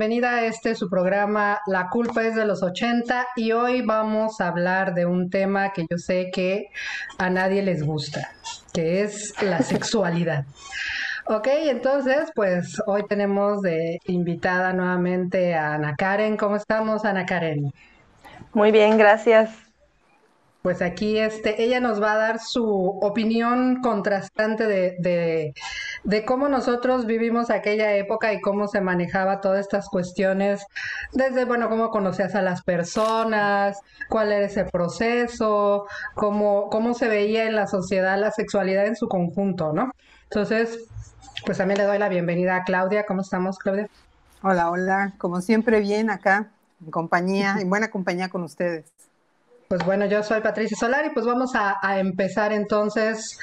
Bienvenida a este su programa La culpa es de los 80 y hoy vamos a hablar de un tema que yo sé que a nadie les gusta, que es la sexualidad. Ok, entonces pues hoy tenemos de invitada nuevamente a Ana Karen. ¿Cómo estamos, Ana Karen? Muy bien, gracias. Pues aquí este, ella nos va a dar su opinión contrastante de, de, cómo nosotros vivimos aquella época y cómo se manejaba todas estas cuestiones, desde, bueno, cómo conocías a las personas, cuál era ese proceso, cómo, cómo se veía en la sociedad la sexualidad en su conjunto, ¿no? Entonces, pues también le doy la bienvenida a Claudia. ¿Cómo estamos, Claudia? Hola, hola. Como siempre, bien acá, en compañía, en buena compañía con ustedes. Pues bueno, yo soy Patricia Solar y pues vamos a, empezar entonces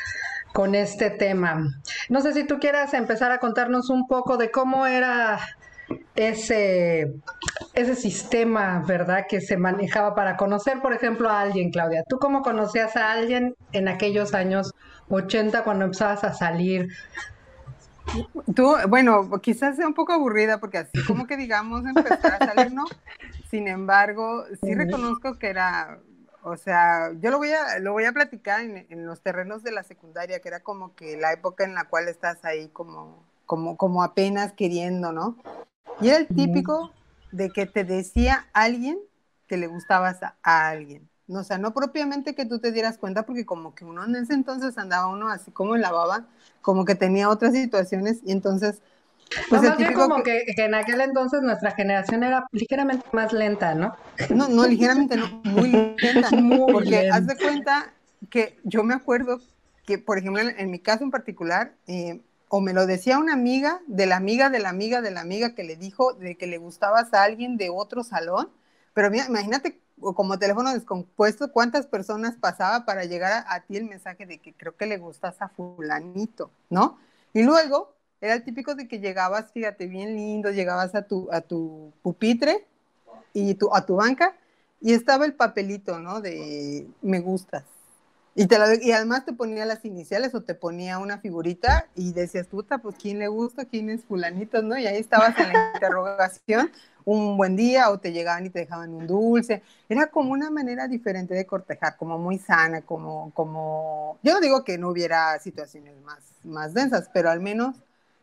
con este tema. No sé si tú quieras empezar a contarnos un poco de cómo era ese, ese sistema, ¿verdad? Que se manejaba para conocer, por ejemplo, a alguien, Claudia. ¿Tú cómo conocías a alguien en aquellos años 80 cuando empezabas a salir? Tú, bueno, quizás sea un poco aburrida porque así como que digamos empezar a salir, ¿no? Sin embargo, sí reconozco que era o sea, yo lo voy a, lo voy a platicar en, los terrenos de la secundaria, que era como que la época en la cual estás ahí como, como, como apenas queriendo, ¿no? Y era el típico de que te decía alguien que le gustabas a, alguien. No, o sea, no propiamente que tú te dieras cuenta, porque como que uno en ese entonces andaba uno así como en la baba, como que tenía otras situaciones, y entonces pues no, como que... en aquel entonces nuestra generación era ligeramente más lenta, ¿no? No, no, ligeramente no, muy lenta. porque haz de cuenta que yo me acuerdo que, por ejemplo, en, mi caso en particular, eh, o me lo decía una amiga de la amiga de la amiga de la amiga que le dijo de que le gustabas a alguien de otro salón, pero mira, imagínate como teléfono descompuesto, cuántas personas pasaba para llegar a, a, ti el mensaje de que creo que le gustas a fulanito, ¿no? Y luego era el típico de que llegabas, fíjate, bien lindo, llegabas a tu, a tu pupitre y tu, a tu banca y estaba el papelito, ¿no? De me gustas. Y, te y además te ponía las iniciales o te ponía una figurita y decías, puta, pues quién le gusta, quién es fulanito, ¿no? Y ahí estabas en la interrogación un buen día o te llegaban y te dejaban un dulce. Era como una manera diferente de cortejar, como muy sana, como, como, yo no digo que no hubiera situaciones más, más densas, pero al menos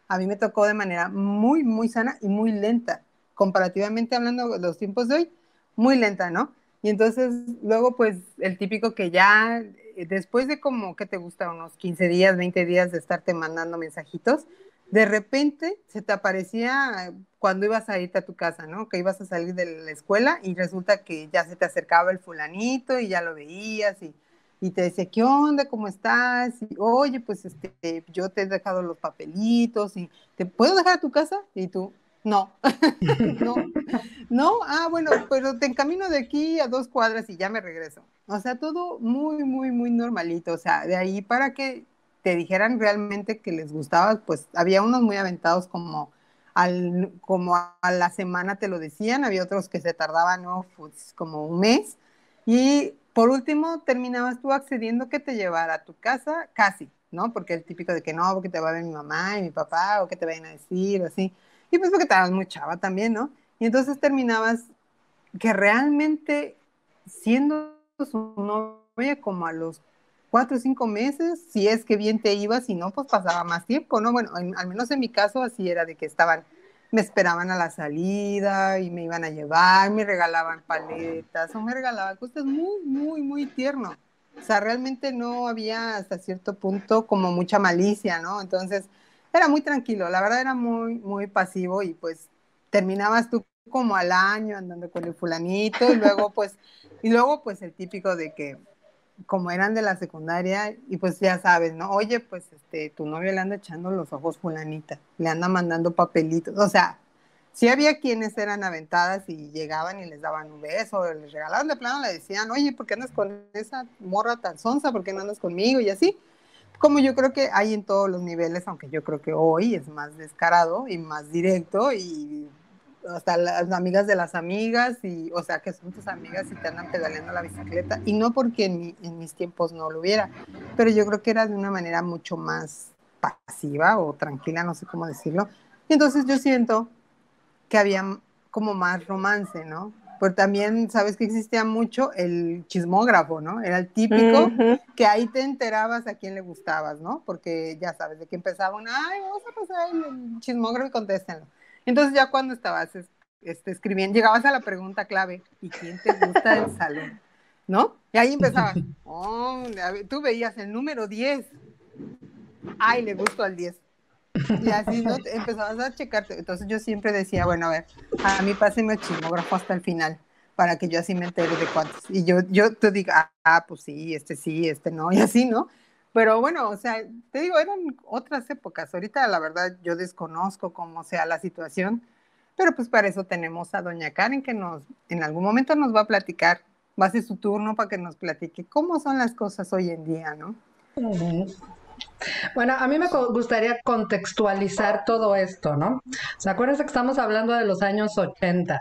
a mí me tocó de manera muy, muy sana y muy lenta, comparativamente hablando de los tiempos de hoy, muy lenta, ¿no? Y entonces luego pues el típico que ya eh, después de como que te gusta unos 15 días, 20 días de estarte mandando mensajitos, de repente se te aparecía cuando ibas a irte a tu casa, ¿no? Que ibas a salir de la escuela y resulta que ya se te acercaba el fulanito y ya lo veías y y te decía, ¿qué onda? ¿Cómo estás? Oye, pues este, yo te he dejado los papelitos y ¿te puedo dejar a tu casa? Y tú, no, no, no, ah, bueno, pero te encamino de aquí a dos cuadras y ya me regreso. O sea, todo muy, muy, muy normalito. O sea, de ahí para que te dijeran realmente que les gustaba, pues había unos muy aventados como al, como a la semana te lo decían, había otros que se tardaban, ¿no? Pues, como un mes. Y por último, terminabas tú accediendo que te llevara a tu casa, casi, ¿no? Porque el típico de que no, porque te va a ver mi mamá y mi papá, o que te vayan a decir, así. Y pues porque estabas muy chava también, ¿no? Y entonces terminabas que realmente siendo su novia como a los cuatro o cinco meses, si es que bien te ibas, si no, pues pasaba más tiempo, ¿no? Bueno, al menos en mi caso así era de que estaban me esperaban a la salida y me iban a llevar, me regalaban paletas o me regalaban cosas muy, muy, muy tierno. O sea, realmente no había hasta cierto punto como mucha malicia, ¿no? Entonces, era muy tranquilo, la verdad era muy, muy pasivo y pues terminabas tú como al año andando con el fulanito y luego pues, y luego pues el típico de que como eran de la secundaria, y pues ya sabes, ¿no? Oye, pues este, tu novio le anda echando los ojos fulanita, le anda mandando papelitos, o sea, sí había quienes eran aventadas y llegaban y les daban un beso, les regalaban de plano, le decían, oye, ¿por qué andas con esa morra tan sonsa? ¿Por qué no andas conmigo? Y así, como yo creo que hay en todos los niveles, aunque yo creo que hoy es más descarado y más directo y hasta las amigas de las amigas, y, o sea, que son tus amigas y te andan pedaleando la bicicleta. Y no porque en, en mis tiempos no lo hubiera, pero yo creo que era de una manera mucho más pasiva o tranquila, no sé cómo decirlo. Y entonces yo siento que había como más romance, ¿no? Pero también sabes que existía mucho el chismógrafo, ¿no? Era el típico que ahí te enterabas a quién le gustabas, ¿no? Porque ya sabes, de que empezaban, ay, vamos a pasar el chismógrafo y contéstenlo. Entonces ya cuando estabas este, escribiendo, llegabas a la pregunta clave, ¿y quién te gusta del salón? ¿No? Y ahí empezabas, oh, tú veías el número 10, ay, le gustó al 10. Y así ¿no? empezabas a checarte. Entonces yo siempre decía, bueno, a ver, a mí pásenme el chismógrafo hasta el final para que yo así me entere de cuántos. Y yo, yo te digo, ah, pues sí, este sí, este no, y así, ¿no? Pero bueno, o sea, te digo, eran otras épocas. Ahorita la verdad yo desconozco cómo sea la situación, pero pues para eso tenemos a doña Karen que nos, en algún momento nos va a platicar, va a ser su turno para que nos platique cómo son las cosas hoy en día, ¿no? Bueno, a mí me gustaría contextualizar todo esto, ¿no? ¿Se acuerdan que estamos hablando de los años 80?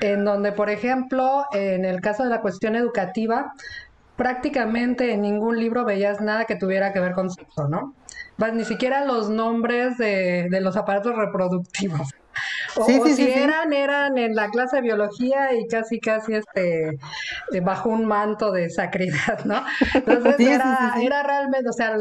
En donde, por ejemplo, en el caso de la cuestión educativa, prácticamente en ningún libro veías nada que tuviera que ver con sexo, ¿no? ni siquiera los nombres de, los aparatos reproductivos. O, si eran, eran en la clase de biología y casi, casi este, bajo un manto de sacridad, ¿no? Entonces era, era realmente, o sea,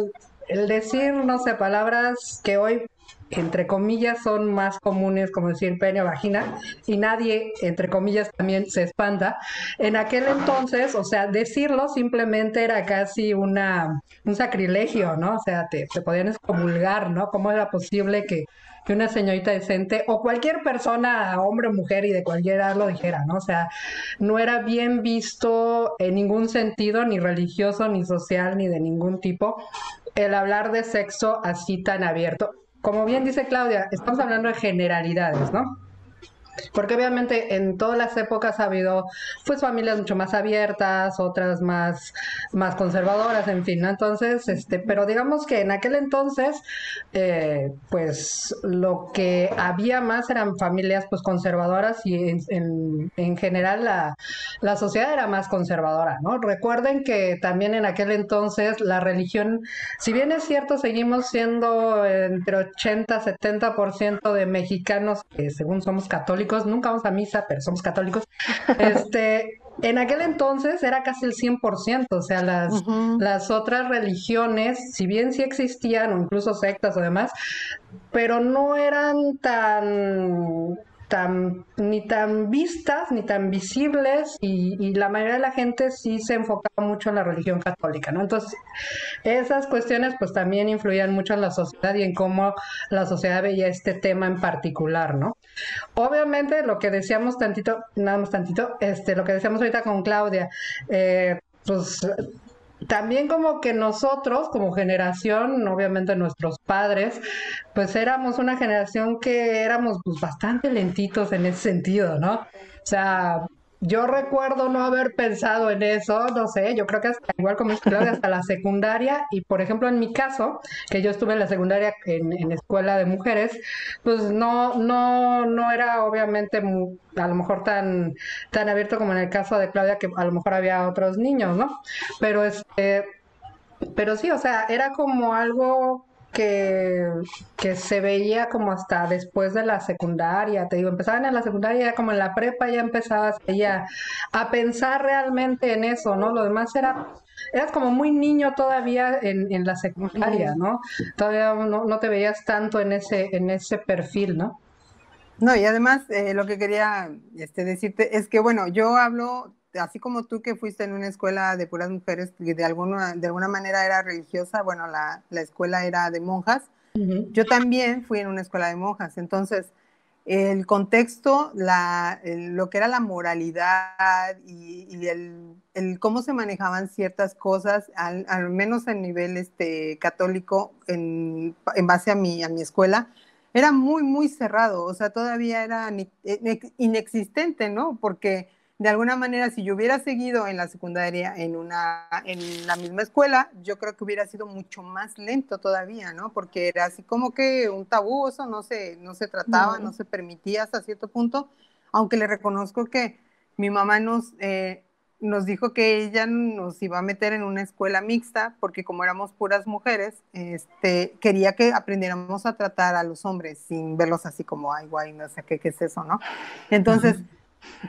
el decir, no sé, palabras que hoy entre comillas son más comunes como decir pene o vagina y nadie entre comillas también se espanta. En aquel entonces, o sea, decirlo simplemente era casi una un sacrilegio, ¿no? O sea, te, te podían excomulgar, ¿no? ¿Cómo era posible que, que una señorita decente o cualquier persona, hombre o mujer y de cualquier edad lo dijera, ¿no? O sea, no era bien visto en ningún sentido, ni religioso, ni social, ni de ningún tipo, el hablar de sexo así tan abierto. Como bien dice Claudia, estamos hablando de generalidades, ¿no? Porque obviamente en todas las épocas ha habido pues familias mucho más abiertas, otras más, más conservadoras, en fin, ¿no? Entonces, este, pero digamos que en aquel entonces, eh, pues lo que había más eran familias pues conservadoras y en, en, general la, la, sociedad era más conservadora, ¿no? Recuerden que también en aquel entonces la religión, si bien es cierto, seguimos siendo entre 80 70% de mexicanos que según somos católicos, nunca vamos a misa, pero somos católicos. Este, en aquel entonces era casi el 100%, o sea, las, las otras religiones, si bien sí existían, o incluso sectas o demás, pero no eran tan tan, ni tan vistas, ni tan visibles, y, la mayoría de la gente sí se enfocaba mucho en la religión católica, ¿no? Entonces, esas cuestiones pues también influían mucho en la sociedad y en cómo la sociedad veía este tema en particular, ¿no? Obviamente, lo que decíamos tantito, nada más tantito, este, lo que decíamos ahorita con Claudia, eh, pues también como que nosotros, como generación, obviamente nuestros padres, pues éramos una generación que éramos pues bastante lentitos en ese sentido, ¿no? O sea, yo recuerdo no haber pensado en eso, no sé, yo creo que hasta igual como Claudia, hasta la secundaria, y por ejemplo en mi caso, que yo estuve en la secundaria en, escuela de mujeres, pues no, no, no era obviamente a lo mejor tan, tan abierto como en el caso de Claudia, que a lo mejor había otros niños, ¿no? Pero este, pero sí, o sea, era como algo que, que se veía como hasta después de la secundaria, te digo, empezaban en la secundaria, como en la prepa ya empezabas ya a pensar realmente en eso, ¿no? Lo demás era eras como muy niño todavía en, en la secundaria, ¿no? Todavía no, no, te veías tanto en ese, en ese perfil, ¿no? No, y además eh, lo que quería este, decirte es que, bueno, yo hablo así como tú que fuiste en una escuela de puras mujeres que de alguna, de alguna manera era religiosa, bueno, la, la escuela era de monjas, yo también fui en una escuela de monjas, entonces el contexto, la, lo que era la moralidad y, y el, el, cómo se manejaban ciertas cosas, al, al menos a nivel este, católico, en, en base a mi, a mi escuela, era muy, muy cerrado, o sea, todavía era inexistente, ¿no? Porque de alguna manera, si yo hubiera seguido en la secundaria en, una, en la misma escuela, yo creo que hubiera sido mucho más lento todavía, ¿no? Porque era así como que un tabú, eso no se, no se trataba, no, se permitía hasta cierto punto, aunque le reconozco que mi mamá nos, eh, nos dijo que ella nos iba a meter en una escuela mixta porque como éramos puras mujeres, este, quería que aprendiéramos a tratar a los hombres sin verlos así como, ay, guay, no sé qué, qué es eso, ¿no? Entonces,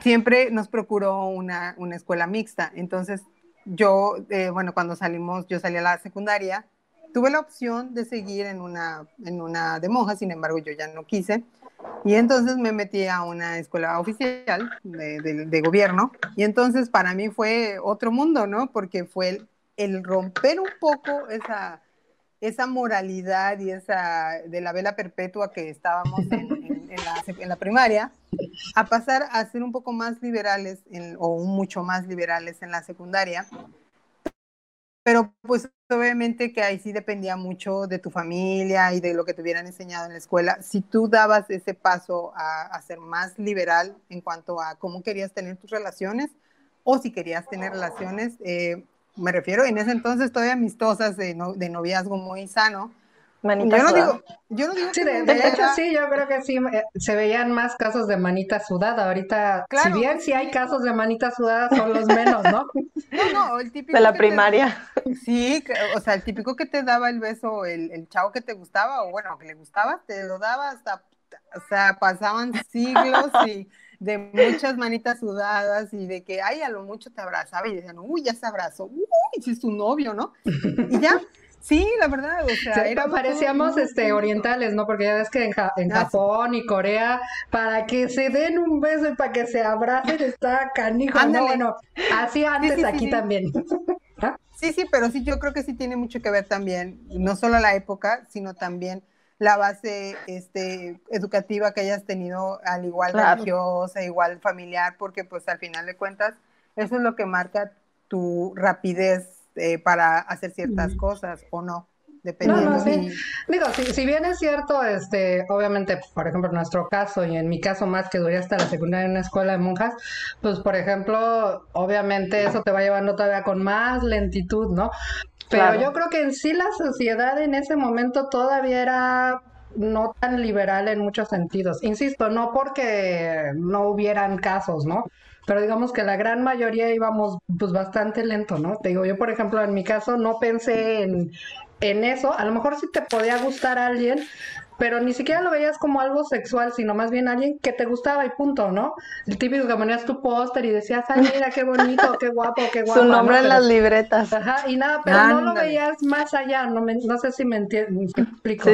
siempre nos procuró una, una, escuela mixta. Entonces, yo, eh, bueno, cuando salimos, yo salí a la secundaria, tuve la opción de seguir en una, en una de monjas, sin embargo, yo ya no quise. Y entonces me metí a una escuela oficial de, gobierno y entonces para mí fue otro mundo, ¿no? Porque fue el, romper un poco esa, esa moralidad y esa de la vela perpetua que estábamos en, la, primaria, a pasar a ser un poco más liberales o mucho más liberales en la secundaria pero pues obviamente que ahí sí dependía mucho de tu familia y de lo que te hubieran enseñado en la escuela. Si tú dabas ese paso a, ser más liberal en cuanto a cómo querías tener tus relaciones o si querías tener relaciones, eh, me refiero en ese entonces todavía amistosas de, de noviazgo muy sano, yo no digo, yo no digo sí, de, hecho sí, yo creo que sí, eh, se veían más casos de manita sudada. Ahorita, si bien sí hay casos de manita sudada, son los menos, ¿no? No, no, el típico. De la primaria. sí, o sea, el típico que te daba el beso, el, el chavo que te gustaba, o bueno, que le gustaba, te lo daba hasta, o sea, pasaban siglos y de muchas manitas sudadas y de que, ay, a lo mucho te abrazaba y decían, uy, ya se abrazó, uy, si es tu novio, ¿no? Y ya, Sí, la verdad, o sea, parecíamos este orientales, ¿no? Porque ya ves que en, en ah, Japón y Corea, para que se den un beso y para que se abracen está canijo, ¿no? Bueno, así antes aquí también. ¿Ah? Sí, sí, pero sí, yo creo que sí tiene mucho que ver también, no solo la época, sino también la base este, educativa que hayas tenido, al igual religiosa, igual familiar, porque pues al final de cuentas, eso es lo que marca tu rapidez eh, para hacer ciertas cosas o no. Dependiendo. Digo, si, bien es cierto, este, obviamente, por ejemplo, en nuestro caso y en mi caso más que duré hasta la secundaria en una escuela de monjas, pues por ejemplo, obviamente eso te va llevando todavía con más lentitud, ¿no? Pero yo creo que en sí la sociedad en ese momento todavía era no tan liberal en muchos sentidos. Insisto, no porque no hubieran casos, ¿no? Pero digamos que la gran mayoría íbamos pues bastante lento, ¿no? Te digo, yo por ejemplo en mi caso no pensé en, en eso, a lo mejor sí te podía gustar a alguien, pero ni siquiera lo veías como algo sexual, sino más bien alguien que te gustaba y punto, ¿no? El típico que ponías tu póster y decías, ay, mira, qué bonito, qué guapo, qué guapo. Su nombre en las libretas. Ajá, y nada, pero no lo veías más allá, no, me, no sé si me, entiendes, explico,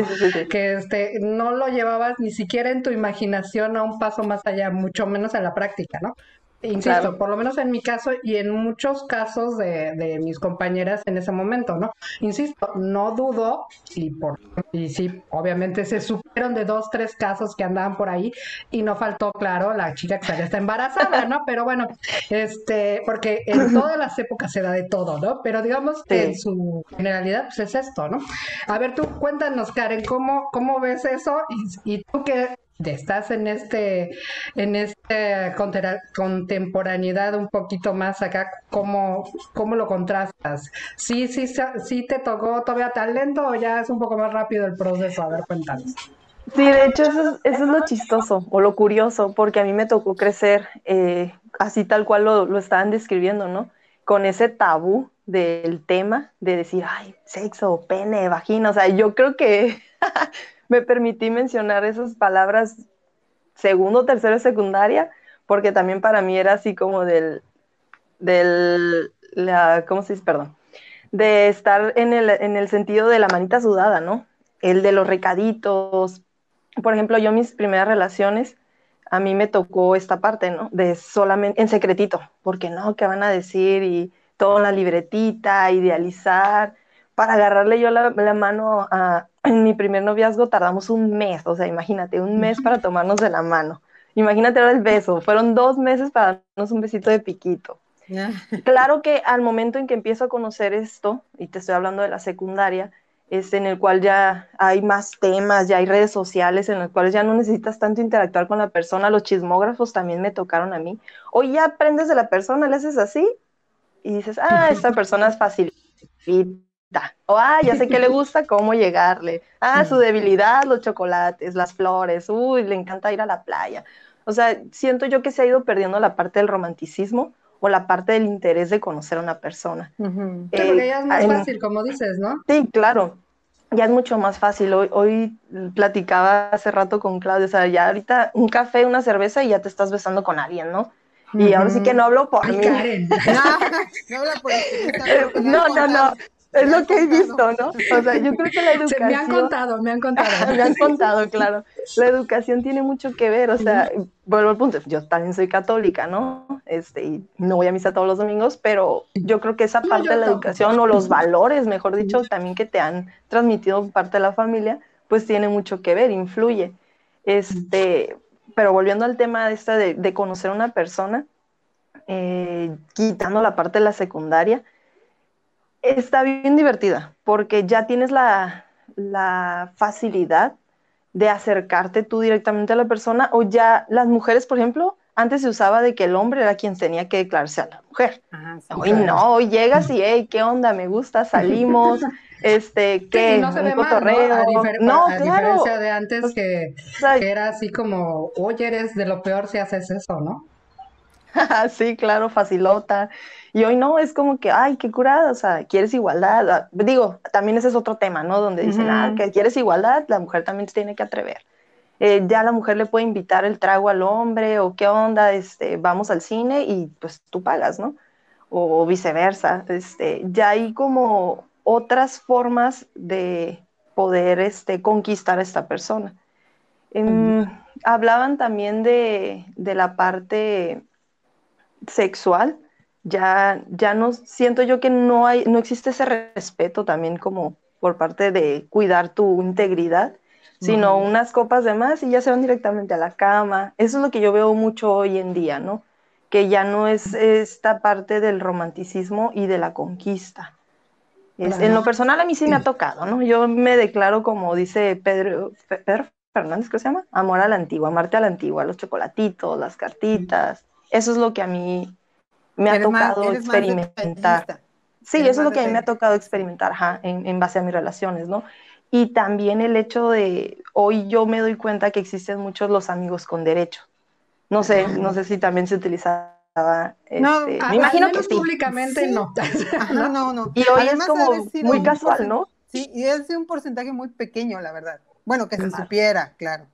que este, no lo llevabas ni siquiera en tu imaginación a un paso más allá, mucho menos en la práctica, ¿no? Insisto, por lo menos en mi caso y en muchos casos de, de, mis compañeras en ese momento, ¿no? Insisto, no dudo, y, por, y sí, obviamente se supieron de dos, tres casos que andaban por ahí y no faltó, claro, la chica que ya está embarazada, ¿no? Pero bueno, este, porque en todas las épocas se da de todo, ¿no? Pero digamos que en su generalidad, pues es esto, ¿no? A ver, tú cuéntanos, Karen, ¿cómo, cómo ves eso? Y, y tú que estás en este en esta contemporaneidad un poquito más acá cómo, cómo lo contrastas sí sí sí te tocó todavía tan lento o ya es un poco más rápido el proceso a ver cuéntanos. Sí de hecho eso es, lo chistoso o lo curioso porque a mí me tocó crecer eh, así tal cual lo, lo estaban describiendo no con ese tabú del tema de decir ay sexo pene vagina o sea yo creo que me permití mencionar esas palabras segundo, tercero, secundaria, porque también para mí era así como del, del, ¿cómo se dice? Perdón, de estar en el, en el sentido de la manita sudada, ¿no? El de los recaditos. Por ejemplo, yo mis primeras relaciones, a mí me tocó esta parte, ¿no? De solamente en secretito, porque no, ¿qué van a decir? Y todo en la libretita, idealizar. Para agarrarle yo la, la mano a, en mi primer noviazgo tardamos un mes, o sea, imagínate, un mes para tomarnos de la mano. Imagínate ahora el beso, fueron dos meses para darnos un besito de piquito. Claro que al momento en que empiezo a conocer esto, y te estoy hablando de la secundaria, es en el cual ya hay más temas, ya hay redes sociales en las cuales ya no necesitas tanto interactuar con la persona, los chismógrafos también me tocaron a mí. O ya aprendes de la persona, le haces así y dices, ah, esta persona es fácil o, ah, ya sé que le gusta, cómo llegarle. Ah, su debilidad, los chocolates, las flores. Uy, le encanta ir a la playa. O sea, siento yo que se ha ido perdiendo la parte del romanticismo o la parte del interés de conocer a una persona. Sí, porque ya es más fácil, como dices, ¿no? Sí, claro ya es mucho más fácil. Hoy, hoy platicaba hace rato con Claudia, o sea, ya ahorita un café, una cerveza y ya te estás besando con alguien, ¿no? Y ahora sí que no hablo por mí. no, no, no, es lo que he visto, ¿no? O sea, yo creo que la educación... me han contado, me han contado. me han contado, claro. La educación tiene mucho que ver, o sea, vuelvo al punto, yo también soy católica, ¿no? Este, y no voy a misa todos los domingos, pero yo creo que esa parte de la educación o los valores, mejor dicho, también que te han transmitido parte de la familia, pues tiene mucho que ver, influye. Este, pero volviendo al tema de, esta de, conocer a una persona, eh, quitando la parte de la secundaria, está bien divertida porque ya tienes la, facilidad de acercarte tú directamente a la persona o ya las mujeres, por ejemplo, antes se usaba de que el hombre era quien tenía que declararse a la mujer. hoy no, hoy llegas y, hey, ¿qué onda? Me gusta, salimos, este, ¿qué? no se ve mal, ¿no? A, diferencia de antes que, que, era así como, oye, eres de lo peor si haces eso, ¿no? sí, claro, facilota. Y hoy no, es como que, ay, qué curada, o sea, quieres igualdad. Ah, digo, también ese es otro tema, ¿no? Donde dicen, ah, que quieres igualdad, la mujer también se tiene que atrever. Eh, ya la mujer le puede invitar el trago al hombre o qué onda, este, vamos al cine y pues tú pagas, ¿no? O, viceversa. Este, ya hay como otras formas de poder este, conquistar a esta persona. Em, hablaban también de, de la parte sexual, ya, ya no siento yo que no hay, no existe ese respeto también como por parte de cuidar tu integridad, sino unas copas de más y ya se van directamente a la cama. Eso es lo que yo veo mucho hoy en día, ¿no? Que ya no es esta parte del romanticismo y de la conquista. En lo personal a mí sí me ha tocado, ¿no? Yo me declaro como dice Pedro, Pedro Fernández, ¿qué se llama? Amor a la antigua, amarte a la antigua, los chocolatitos, las cartitas, eso es lo que a mí me ha tocado experimentar. Sí, eso es lo que a mí me ha tocado experimentar en, base a mis relaciones, ¿no? Y también el hecho de, hoy yo me doy cuenta que existen muchos los amigos con derecho. No sé, no sé si también se utilizaba. no, este, me imagino que públicamente no. no. no, no, Y hoy es como muy casual, ¿no? Sí, y es un porcentaje muy pequeño, la verdad. Bueno, que se supiera, claro.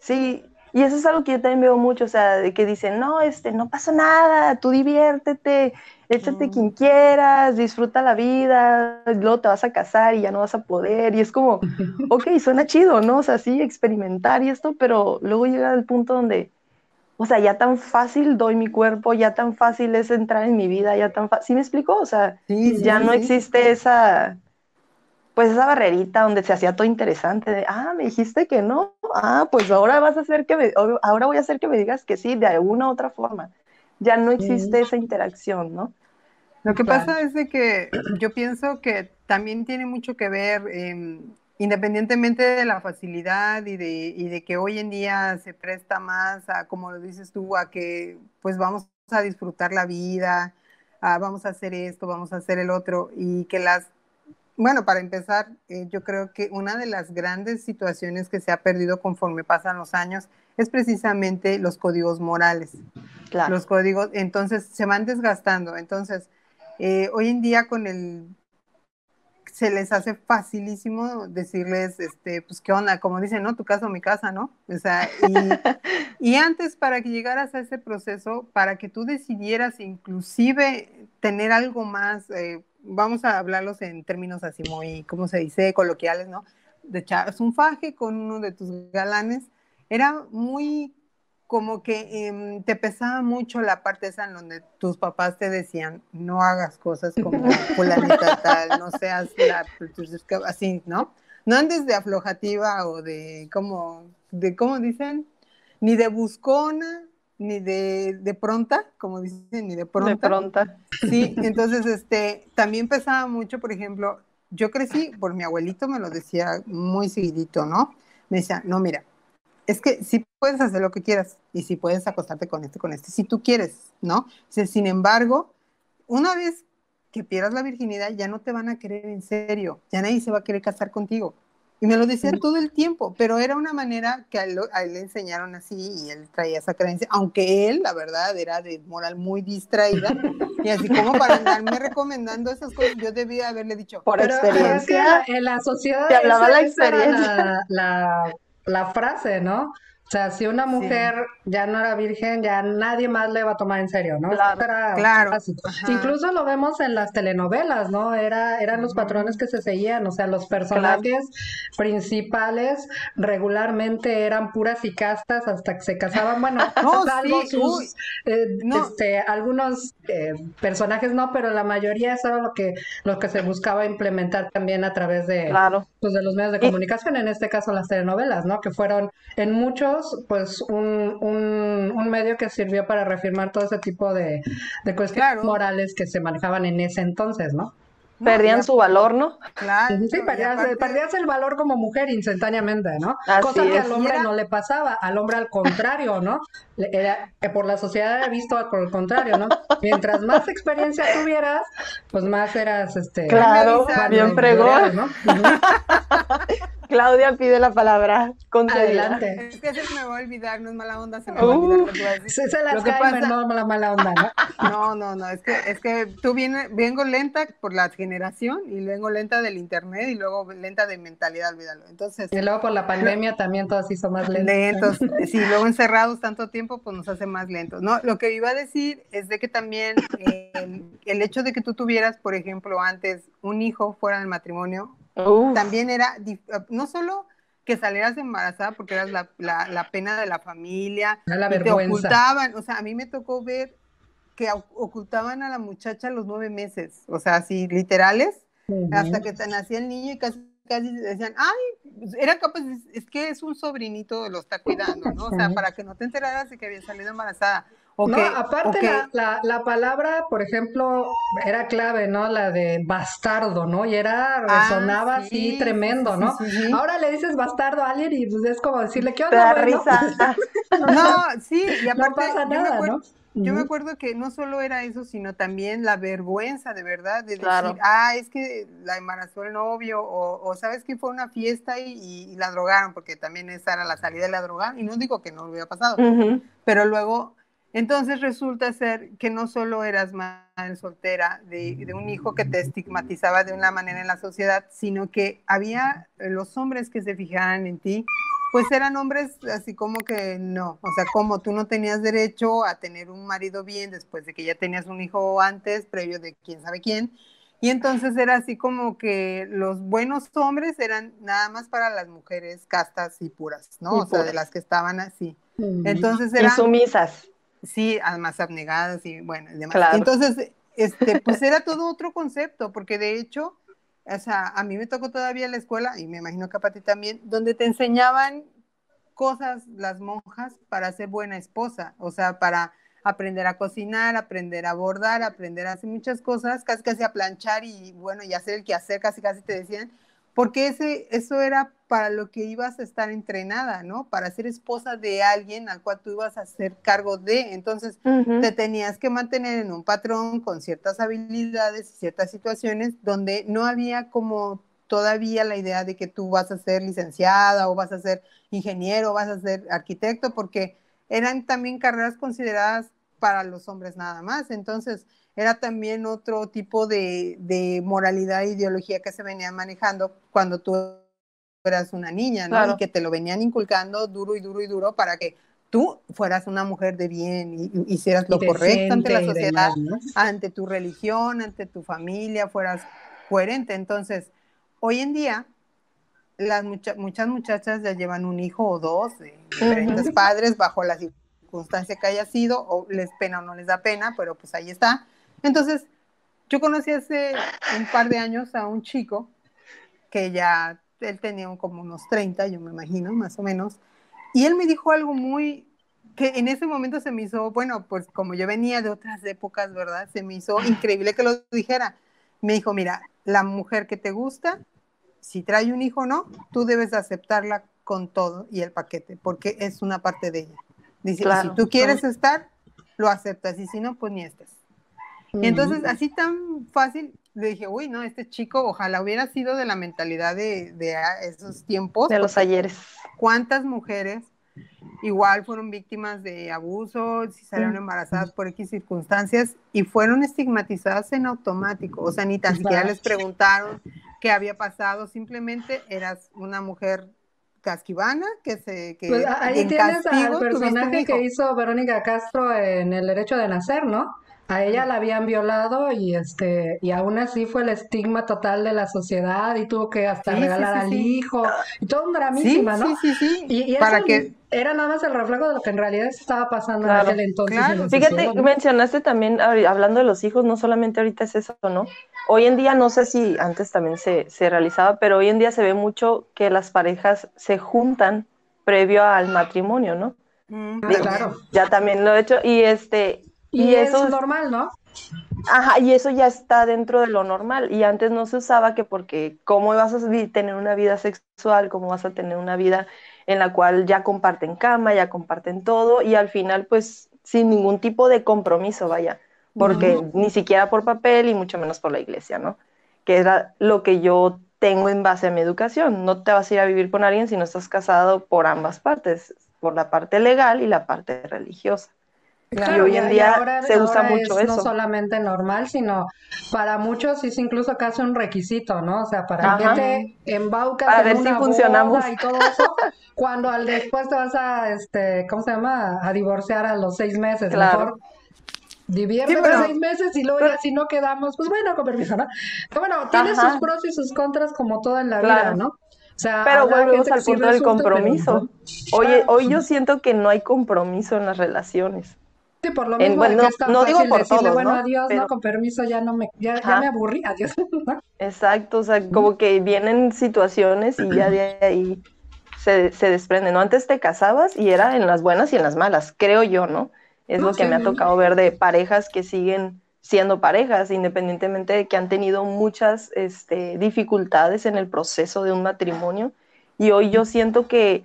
Sí, y eso es algo que yo también veo mucho, o sea, de que dicen, no, este, no pasa nada, tú diviértete, échate quien quieras, disfruta la vida, luego te vas a casar y ya no vas a poder. Y es como, ok, suena chido, ¿no? O sea, sí, experimentar y esto, pero luego llega el punto donde, o sea, ya tan fácil doy mi cuerpo, ya tan fácil es entrar en mi vida, ya tan fácil, ¿sí me explico? O sea, ya no existe esa pues esa barrerita donde se hacía todo interesante de, ah, me dijiste que no, ah, pues ahora vas a hacer que me, ahora voy a hacer que me digas que sí, de alguna u otra forma. Ya no existe esa interacción, ¿no? Lo que pasa es de que yo pienso que también tiene mucho que ver, em, independientemente de la facilidad y de, y de que hoy en día se presta más a, como lo dices tú, a que pues vamos a disfrutar la vida, vamos a hacer esto, vamos a hacer el otro, y que las bueno, para empezar, eh, yo creo que una de las grandes situaciones que se ha perdido conforme pasan los años es precisamente los códigos morales. Claro. Los códigos, entonces se van desgastando. Entonces, eh, hoy en día con el se les hace facilísimo decirles, este, pues qué onda, como dicen, ¿no? Tu casa o mi casa, ¿no? O sea, y, y, antes para que llegaras a ese proceso, para que tú decidieras inclusive tener algo más, eh, vamos a hablarlos en términos así muy, ¿cómo se dice? Coloquiales, ¿no? De echarse un faje con uno de tus galanes. Era muy como que em, te pesaba mucho la parte esa en donde tus papás te decían, no hagas cosas como fulanita tal, no seas la, así, ¿no? No andes de aflojativa o de, como, de, ¿cómo dicen? Ni de buscona, ni de, de, pronta, como dicen, ni de pronta. De pronta. Sí, entonces este, también pesaba mucho, por ejemplo, yo crecí, por mi abuelito me lo decía muy seguidito, ¿no? Me decía, no, mira, es que sí puedes hacer lo que quieras y sí puedes acostarte con este, con este, si tú quieres, ¿no? sin embargo, una vez que pierdas la virginidad, ya no te van a querer en serio, ya nadie se va a querer casar contigo. Y me lo decía todo el tiempo, pero era una manera que a él, le enseñaron así y él traía esa creencia, aunque él, la verdad, era de moral muy distraída. y así como para andarme recomendando esas cosas, yo debía haberle dicho. Por experiencia. en la sociedad. Te hablaba la experiencia. la, la frase, ¿no? O sea, si una mujer ya no era virgen, ya nadie más le va a tomar en serio, ¿no? Claro, claro. Incluso lo vemos en las telenovelas, ¿no? Era, eran los patrones que se seguían, o sea, los personajes principales regularmente eran puras y castas hasta que se casaban. Bueno, no, salvo sus, eh, este, algunos eh, personajes no, pero la mayoría eso era lo que, lo que se buscaba implementar también a través de, pues, de los medios de comunicación, en este caso las telenovelas, ¿no? Que fueron en muchos pues un, un, medio que sirvió para reafirmar todo ese tipo de, de cuestiones morales que se manejaban en ese entonces, ¿no? Perdían su valor, ¿no? Claro. Sí, perdías, el valor como mujer instantáneamente, ¿no? Cosa que al hombre no le pasaba, al hombre al contrario, ¿no? Era, que por la sociedad era visto por el contrario, ¿no? Mientras más experiencia tuvieras, pues más eras, este... Claro, bien fregón. ¿no? Claudia pide la palabra. Adelante. Es que se me va a olvidar, no es mala onda, se me va a olvidar. Se, se las cae, no la mala onda, ¿no? No, no, no, es que, es que tú viene, vengo lenta por la generación y vengo lenta del internet y luego lenta de mentalidad, olvídalo. Entonces. Y luego por la pandemia también todos hizo más lentos. Lentos, sí, luego encerrados tanto tiempo, pues nos hace más lentos. No, lo que iba a decir es de que también el hecho de que tú tuvieras, por ejemplo, antes un hijo fuera del matrimonio, también era, no solo que salieras embarazada porque eras la, la, pena de la familia, la te ocultaban, o sea, a mí me tocó ver que ocultaban a la muchacha los nueve meses, o sea, así literales, hasta que te nacía el niño y casi, casi decían, ay, pues, era capaz, es que es un sobrinito, lo está cuidando, ¿no? O sea, para que no te enteraras de que había salido embarazada no, aparte la, la, palabra, por ejemplo, era clave, ¿no? La de bastardo, ¿no? Y era, ah, resonaba así tremendo, ¿no? Ahora le dices bastardo a alguien y pues es como decirle, ¿qué onda? risa. no, sí, y aparte, no pasa nada, ¿no? Yo me acuerdo que no solo era eso, sino también la vergüenza de verdad de decir, ah, es que la embarazó el novio, o, sabes que fue una fiesta y, la drogaron, porque también esa era la salida de la droga, y no digo que no lo hubiera pasado, pero luego entonces resulta ser que no solo eras madre soltera de, un hijo que te estigmatizaba de una manera en la sociedad, sino que había los hombres que se fijaran en ti, pues eran hombres así como que no, o sea, como tú no tenías derecho a tener un marido bien después de que ya tenías un hijo antes, previo de quién sabe quién. Y entonces era así como que los buenos hombres eran nada más para las mujeres castas y puras, ¿no? o sea, de las que estaban así. Entonces eran... sumisas. Sí, además abnegadas y bueno, y demás. Entonces, este, pues era todo otro concepto, porque de hecho, o sea, a mí me tocó todavía la escuela, y me imagino que a ti también, donde te enseñaban cosas las monjas para ser buena esposa, o sea, para aprender a cocinar, aprender a bordar, aprender a hacer muchas cosas, casi casi a planchar y bueno, y hacer el que hacer, casi casi te decían, porque ese, eso era para lo que ibas a estar entrenada, ¿no? Para ser esposa de alguien al cual tú ibas a hacer cargo de. Entonces, te tenías que mantener en un patrón con ciertas habilidades y ciertas situaciones donde no había como todavía la idea de que tú vas a ser licenciada o vas a ser ingeniero o vas a ser arquitecto, porque eran también carreras consideradas para los hombres nada más. Entonces, era también otro tipo de, moralidad e ideología que se venía manejando cuando tú eras una niña, ¿no? Y que te lo venían inculcando duro y duro y duro para que tú fueras una mujer de bien y, hicieras lo correcto ante la sociedad, ante tu religión, ante tu familia, fueras coherente. Entonces, hoy en día, las muchas muchachas ya llevan un hijo o dos de diferentes padres bajo la circunstancia que haya sido, o les pena o no les da pena, pero pues ahí está. Entonces, yo conocí hace un par de años a un chico que ya, él tenía como unos 30, yo me imagino, más o menos, y él me dijo algo muy, que en ese momento se me hizo, bueno, pues como yo venía de otras épocas, ¿verdad? Se me hizo increíble que lo dijera. Me dijo, mira, la mujer que te gusta, si trae un hijo o no, tú debes aceptarla con todo y el paquete, porque es una parte de ella. Dice, si tú quieres estar, lo aceptas, y si no, pues ni estés. Entonces, así tan fácil, le dije, uy, no, este chico ojalá hubiera sido de la mentalidad de, de esos tiempos. De los ayeres. ¿Cuántas mujeres igual fueron víctimas de abuso, si salieron embarazadas por X circunstancias y fueron estigmatizadas en automático? O sea, ni tan siquiera les preguntaron qué había pasado, simplemente eras una mujer casquivana que se que pues ahí tienes al personaje que hizo Verónica Castro en El derecho de nacer, ¿no? A ella la habían violado y este y aún así fue el estigma total de la sociedad y tuvo que hasta regalar al hijo y todo un dramísima, ¿no? Sí, sí, sí. Y, Para que era nada más el reflejo de lo que en realidad estaba pasando en aquel entonces. Fíjate, mencionaste también hablando de los hijos, no solamente ahorita es eso, ¿no? Hoy en día no sé si antes también se, se realizaba, pero hoy en día se ve mucho que las parejas se juntan previo al matrimonio, ¿no? Mm, claro. Ya también lo he hecho y este y, eso es normal, ¿no? Ajá, y eso ya está dentro de lo normal. Y antes no se usaba que porque cómo vas a tener una vida sexual, cómo vas a tener una vida en la cual ya comparten cama, ya comparten todo, y al final, pues, sin ningún tipo de compromiso, vaya, porque ni siquiera por papel y mucho menos por la iglesia, ¿no? Que era lo que yo tengo en base a mi educación. No te vas a ir a vivir con alguien si no estás casado por ambas partes, por la parte legal y la parte religiosa y hoy en día se usa mucho eso. No solamente normal, sino para muchos es incluso casi un requisito, ¿no? O sea, para que te embaucas para ver si funcionamos y todo eso, cuando al después te vas a, este, ¿cómo se llama? A divorciar a los seis meses. Claro. Mejor divierte seis meses y luego ya si no quedamos, pues bueno, con permiso, ¿no? Pero bueno, tiene sus pros y sus contras como todo en la vida, ¿no? O sea, pero volvemos al punto del compromiso. Oye, hoy yo siento que no hay compromiso en las relaciones por lo mismo bueno, no, digo por todos, bueno, adiós, no, con permiso, ya no me, ya, ya me aburrí, adiós. Exacto, o sea, como que vienen situaciones y ya de ahí se, se desprenden, ¿no? Antes te casabas y era en las buenas y en las malas, creo yo, ¿no? Es lo que me ha tocado ver de parejas que siguen siendo parejas, independientemente de que han tenido muchas este, dificultades en el proceso de un matrimonio. Y hoy yo siento que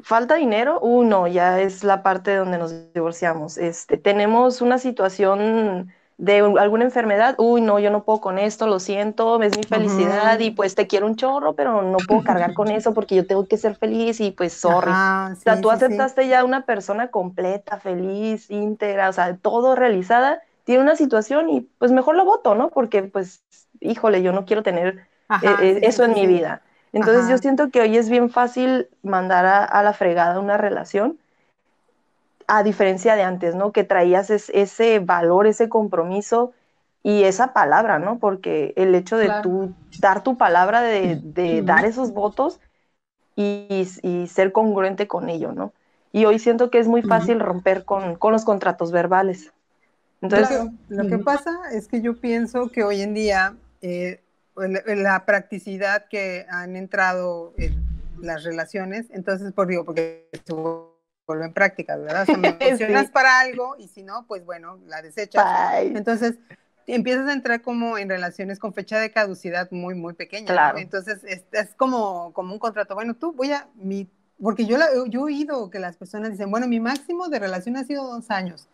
falta dinero, uno, ya es la parte donde nos divorciamos. Este, tenemos una situación de alguna enfermedad, uy, no, yo no puedo con esto, lo siento, es mi felicidad y pues te quiero un chorro, pero no puedo cargar con eso porque yo tengo que ser feliz y pues sorry. o sea, tú aceptaste ya una persona completa, feliz, íntegra, o sea, todo realizada, tiene una situación y pues mejor lo voto, ¿no? Porque pues, híjole, yo no quiero tener eh, eh, eso en mi vida. Entonces yo siento que hoy es bien fácil mandar a, la fregada una relación, a diferencia de antes, ¿no? Que traías ese valor, ese compromiso y esa palabra, ¿no? Porque el hecho de tú dar tu palabra, de, dar esos votos y, ser congruente con ello, ¿no? Y hoy siento que es muy fácil romper con, los contratos verbales. Entonces, lo que pasa es que yo pienso que hoy en día eh, la practicidad que han entrado en las relaciones, entonces, por digo, porque se vuelven prácticas, ¿verdad? O sea, me emocionas para algo y si no, pues bueno, la desechas. Entonces, empiezas a entrar como en relaciones con fecha de caducidad muy, muy pequeña. Entonces, es, es, como, como un contrato. Bueno, tú voy a, mi, porque yo, la, yo he oído que las personas dicen, bueno, mi máximo de relación ha sido dos años.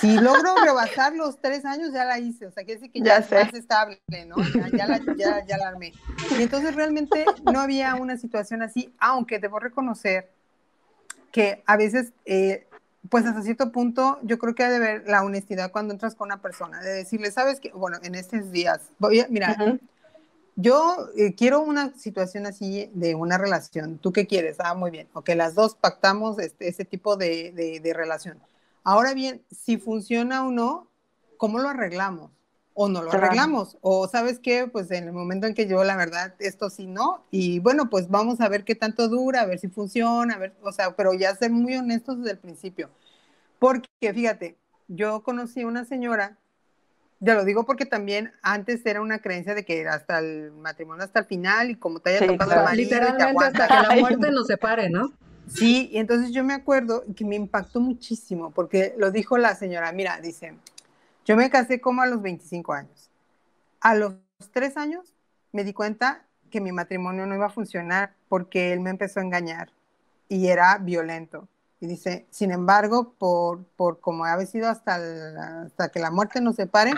Si logro rebasar los tres años, ya la hice, o sea, que decir que ya, es más estable, ¿no? Ya, la, ya, ya, la, armé. Y entonces realmente no había una situación así, aunque debo reconocer que a veces, eh, pues hasta cierto punto, yo creo que hay de ver la honestidad cuando entras con una persona, de decirle, ¿sabes qué? Bueno, en estos días, voy a, mira, yo eh, quiero una situación así de una relación, ¿tú qué quieres? Ah, muy bien, ok, las dos pactamos este, ese tipo de, de, de relación Ahora bien, si funciona o no, ¿cómo lo arreglamos? O no lo arreglamos. O sabes qué, pues en el momento en que yo, la verdad, esto sí no. Y bueno, pues vamos a ver qué tanto dura, a ver si funciona, a ver, o sea, pero ya ser muy honestos desde el principio. Porque fíjate, yo conocí a una señora, ya lo digo porque también antes era una creencia de que hasta el matrimonio hasta el final y como te haya tocado el marido, Literalmente hasta que la muerte nos separe, ¿no? Sí, y entonces yo me acuerdo que me impactó muchísimo porque lo dijo la señora, mira, dice, yo me casé como a los 25 años. A los tres años me di cuenta que mi matrimonio no iba a funcionar porque él me empezó a engañar y era violento. Y dice, sin embargo, por, por como ha sido hasta, hasta que la muerte nos separe,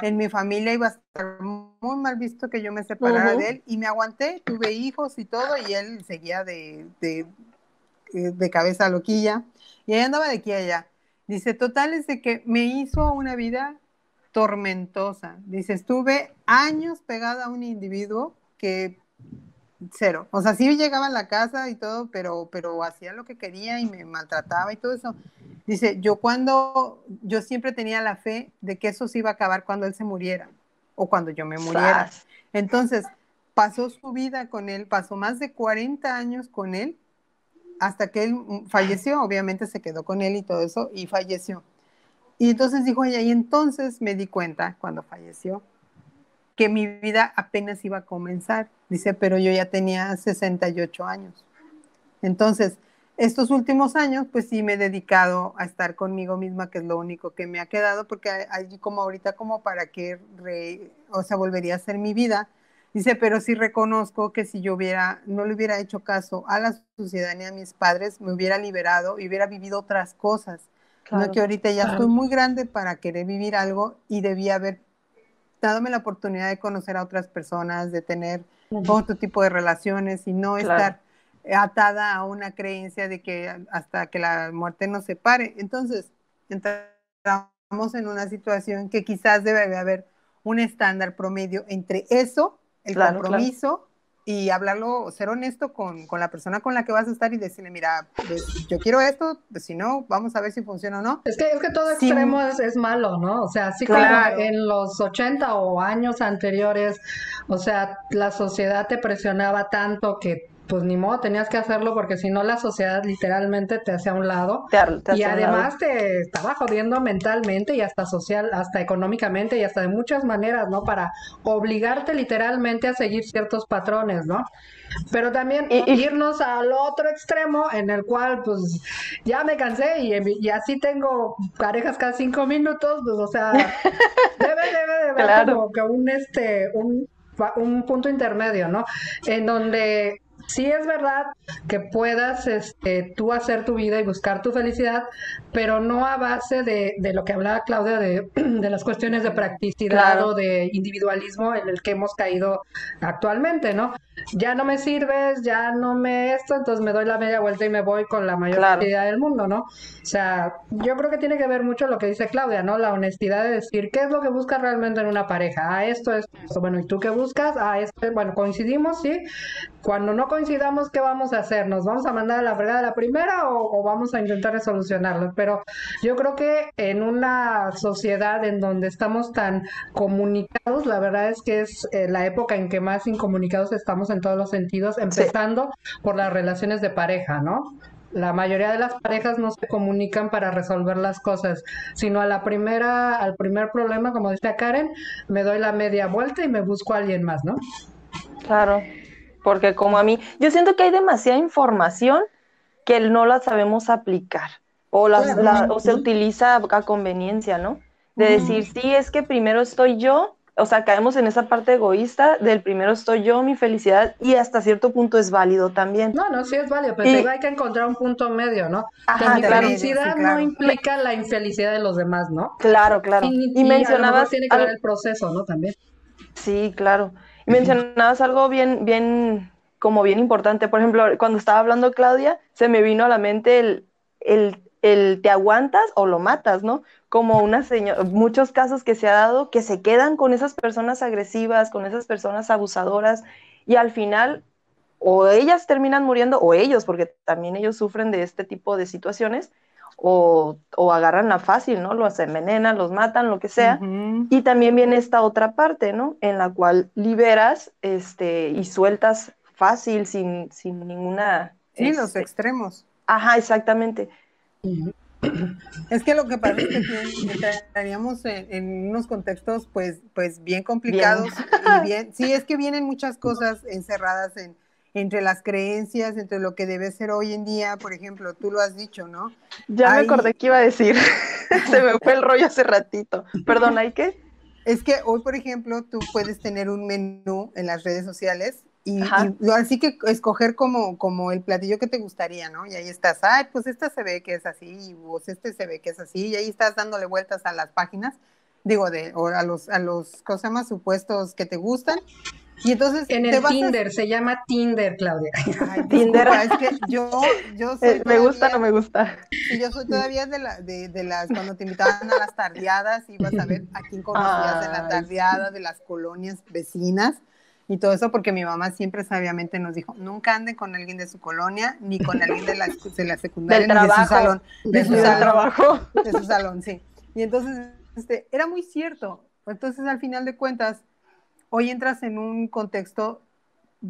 en mi familia iba a estar muy mal visto que yo me separara de él y me aguanté, tuve hijos y todo y él seguía de, de, de cabeza loquilla y ahí andaba de aquí a allá. Dice, total es de que me hizo una vida tormentosa. Dice, estuve años pegada a un individuo que cero. O sea, sí llegaba a la casa y todo, pero, pero hacía lo que quería y me maltrataba y todo eso. Dice, yo cuando, yo siempre tenía la fe de que eso se iba a acabar cuando él se muriera o cuando yo me muriera. Entonces, pasó su vida con él, pasó más de 40 años con él hasta que él falleció, obviamente se quedó con él y todo eso, y falleció. Y entonces dijo ella, y entonces me di cuenta cuando falleció que mi vida apenas iba a comenzar. Dice, pero yo ya tenía 68 años. Entonces, estos últimos años, pues sí me he dedicado a estar conmigo misma, que es lo único que me ha quedado, porque allí como ahorita como para qué, o sea, volvería a ser mi vida. Dice, pero sí reconozco que si yo hubiera, no le hubiera hecho caso a la sociedad ni a mis padres, me hubiera liberado y hubiera vivido otras cosas. no que ahorita ya estoy muy grande para querer vivir algo y debía haber dado la oportunidad de conocer a otras personas, de tener otro tipo de relaciones y no estar atada a una creencia de que hasta que la muerte nos separe. Entonces, entramos en una situación que quizás debe haber un estándar promedio entre eso, el compromiso, y hablarlo, ser honesto con, con, la persona con la que vas a estar y decirle, mira, pues, yo quiero esto, pues, si no, vamos a ver si funciona o no. Es que, es que todo extremo es, es, malo, ¿no? O sea, así como en los 80 o años anteriores, o sea, la sociedad te presionaba tanto que pues ni modo, tenías que hacerlo porque si no la sociedad literalmente te hace a un lado y además te estaba jodiendo mentalmente y hasta social, hasta económicamente y hasta de muchas maneras, ¿no? Para obligarte literalmente a seguir ciertos patrones, ¿no? Pero también irnos al otro extremo en el cual pues ya me cansé y, y así tengo parejas cada cinco minutos, pues o sea, debe, debe de haber como que un este, un un punto intermedio, ¿no? En donde sí es verdad que puedas este, tú hacer tu vida y buscar tu felicidad, pero no a base de, de lo que hablaba Claudia de, de, las cuestiones de practicidad o de individualismo en el que hemos caído actualmente, ¿no? Ya no me sirves, ya no me esto, entonces me doy la media vuelta y me voy con la mayor felicidad del mundo, ¿no? O sea, yo creo que tiene que ver mucho lo que dice Claudia, ¿no? La honestidad de decir qué es lo que buscas realmente en una pareja. Ah, esto, es esto. Bueno, ¿y tú qué buscas? Ah, esto, bueno, coincidimos, sí. Cuando no coincidamos, ¿qué vamos a hacer? ¿Nos vamos a mandar a la fregada la primera o, vamos a intentar solucionarlo? Pero yo creo que en una sociedad en donde estamos tan comunicados, la verdad es que es eh, la época en que más incomunicados estamos en todos los sentidos, empezando por las relaciones de pareja, ¿no? La mayoría de las parejas no se comunican para resolver las cosas, sino a la primera, al primer problema, como decía Karen, me doy la media vuelta y me busco a alguien más, ¿no? Claro, porque como a mí, yo siento que hay demasiada información que no la sabemos aplicar o, la, o se utiliza a conveniencia, ¿no? De decir, sí, es que primero estoy yo o sea, caemos en esa parte egoísta del primero estoy yo, mi felicidad, y hasta cierto punto es válido también. No, no, sí es válido, pero hay que encontrar un punto medio, ¿no? Ajá, mi felicidad no implica la infelicidad de los demás, ¿no? Claro, claro. Y, mencionabas... tiene que ver el proceso, ¿no? También. Sí, claro. Y mencionabas algo bien, bien, como bien importante. Por ejemplo, cuando estaba hablando Claudia, se me vino a la mente el, el el te aguantas o lo matas, ¿no? Como una señora, muchos casos que se ha dado que se quedan con esas personas agresivas, con esas personas abusadoras y al final o ellas terminan muriendo o ellos, porque también ellos sufren de este tipo de situaciones, o, o agarran la fácil, ¿no? Los envenenan, los matan, lo que sea. Y también viene esta otra parte, ¿no? En la cual liberas este, y sueltas fácil, sin, sin ninguna... Sí, los este extremos. Ajá, exactamente. Es que lo que pasa es que estaríamos en, unos contextos pues, pues bien complicados y bien, sí es que vienen muchas cosas encerradas en, entre las creencias, entre lo que debe ser hoy en día, por ejemplo, tú lo has dicho, ¿no? Ya me acordé que iba a decir, se me fue el rollo hace ratito. Perdón, ¿hay qué? Es que hoy, por ejemplo, tú puedes tener un menú en las redes sociales y, así que escoger como, como el platillo que te gustaría, ¿no? Y ahí estás, ay, pues este se ve que es así, y pues este se ve que es así, y ahí estás dándole vueltas a las páginas, digo, de, o a los, a los, ¿cómo se llama? Supuestos que te gustan, y entonces en el Tinder, se llama Tinder, Claudia. Tinder. es que yo, yo soy eh, me gusta o no me gusta. Y yo soy todavía de, la, de, de, las, cuando te invitaban a las tardeadas, ibas a ver a quién conocías en la tardeada de las colonias vecinas y todo eso, porque mi mamá siempre sabiamente nos dijo, nunca anden con alguien de su colonia, ni con alguien de la, de la secundaria, ni de su salón. De, su, salón, trabajo. De su salón, sí. Y entonces, este, era muy cierto. Entonces, al final de cuentas, hoy entras en un contexto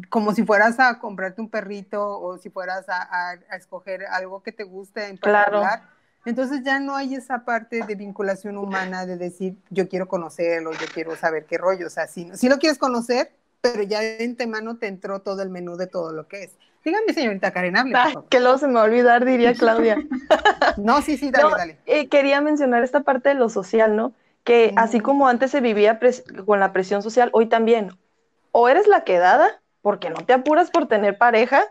como si fueras a comprarte un perrito o si fueras a, escoger algo que te guste en particular. Entonces ya no hay esa parte de vinculación humana de decir, yo quiero conocerlo, yo quiero saber qué rollo. O sea, si, si lo quieres conocer, pero ya en mano te entró todo el menú de todo lo que es. Dígame, señorita Karen, hable. que luego se me va a olvidar, diría Claudia. no, sí, sí, dale, dale. Eh, quería mencionar esta parte de lo social, ¿no? que así como antes se vivía con la presión social, hoy también, o eres la quedada, porque no te apuras por tener pareja,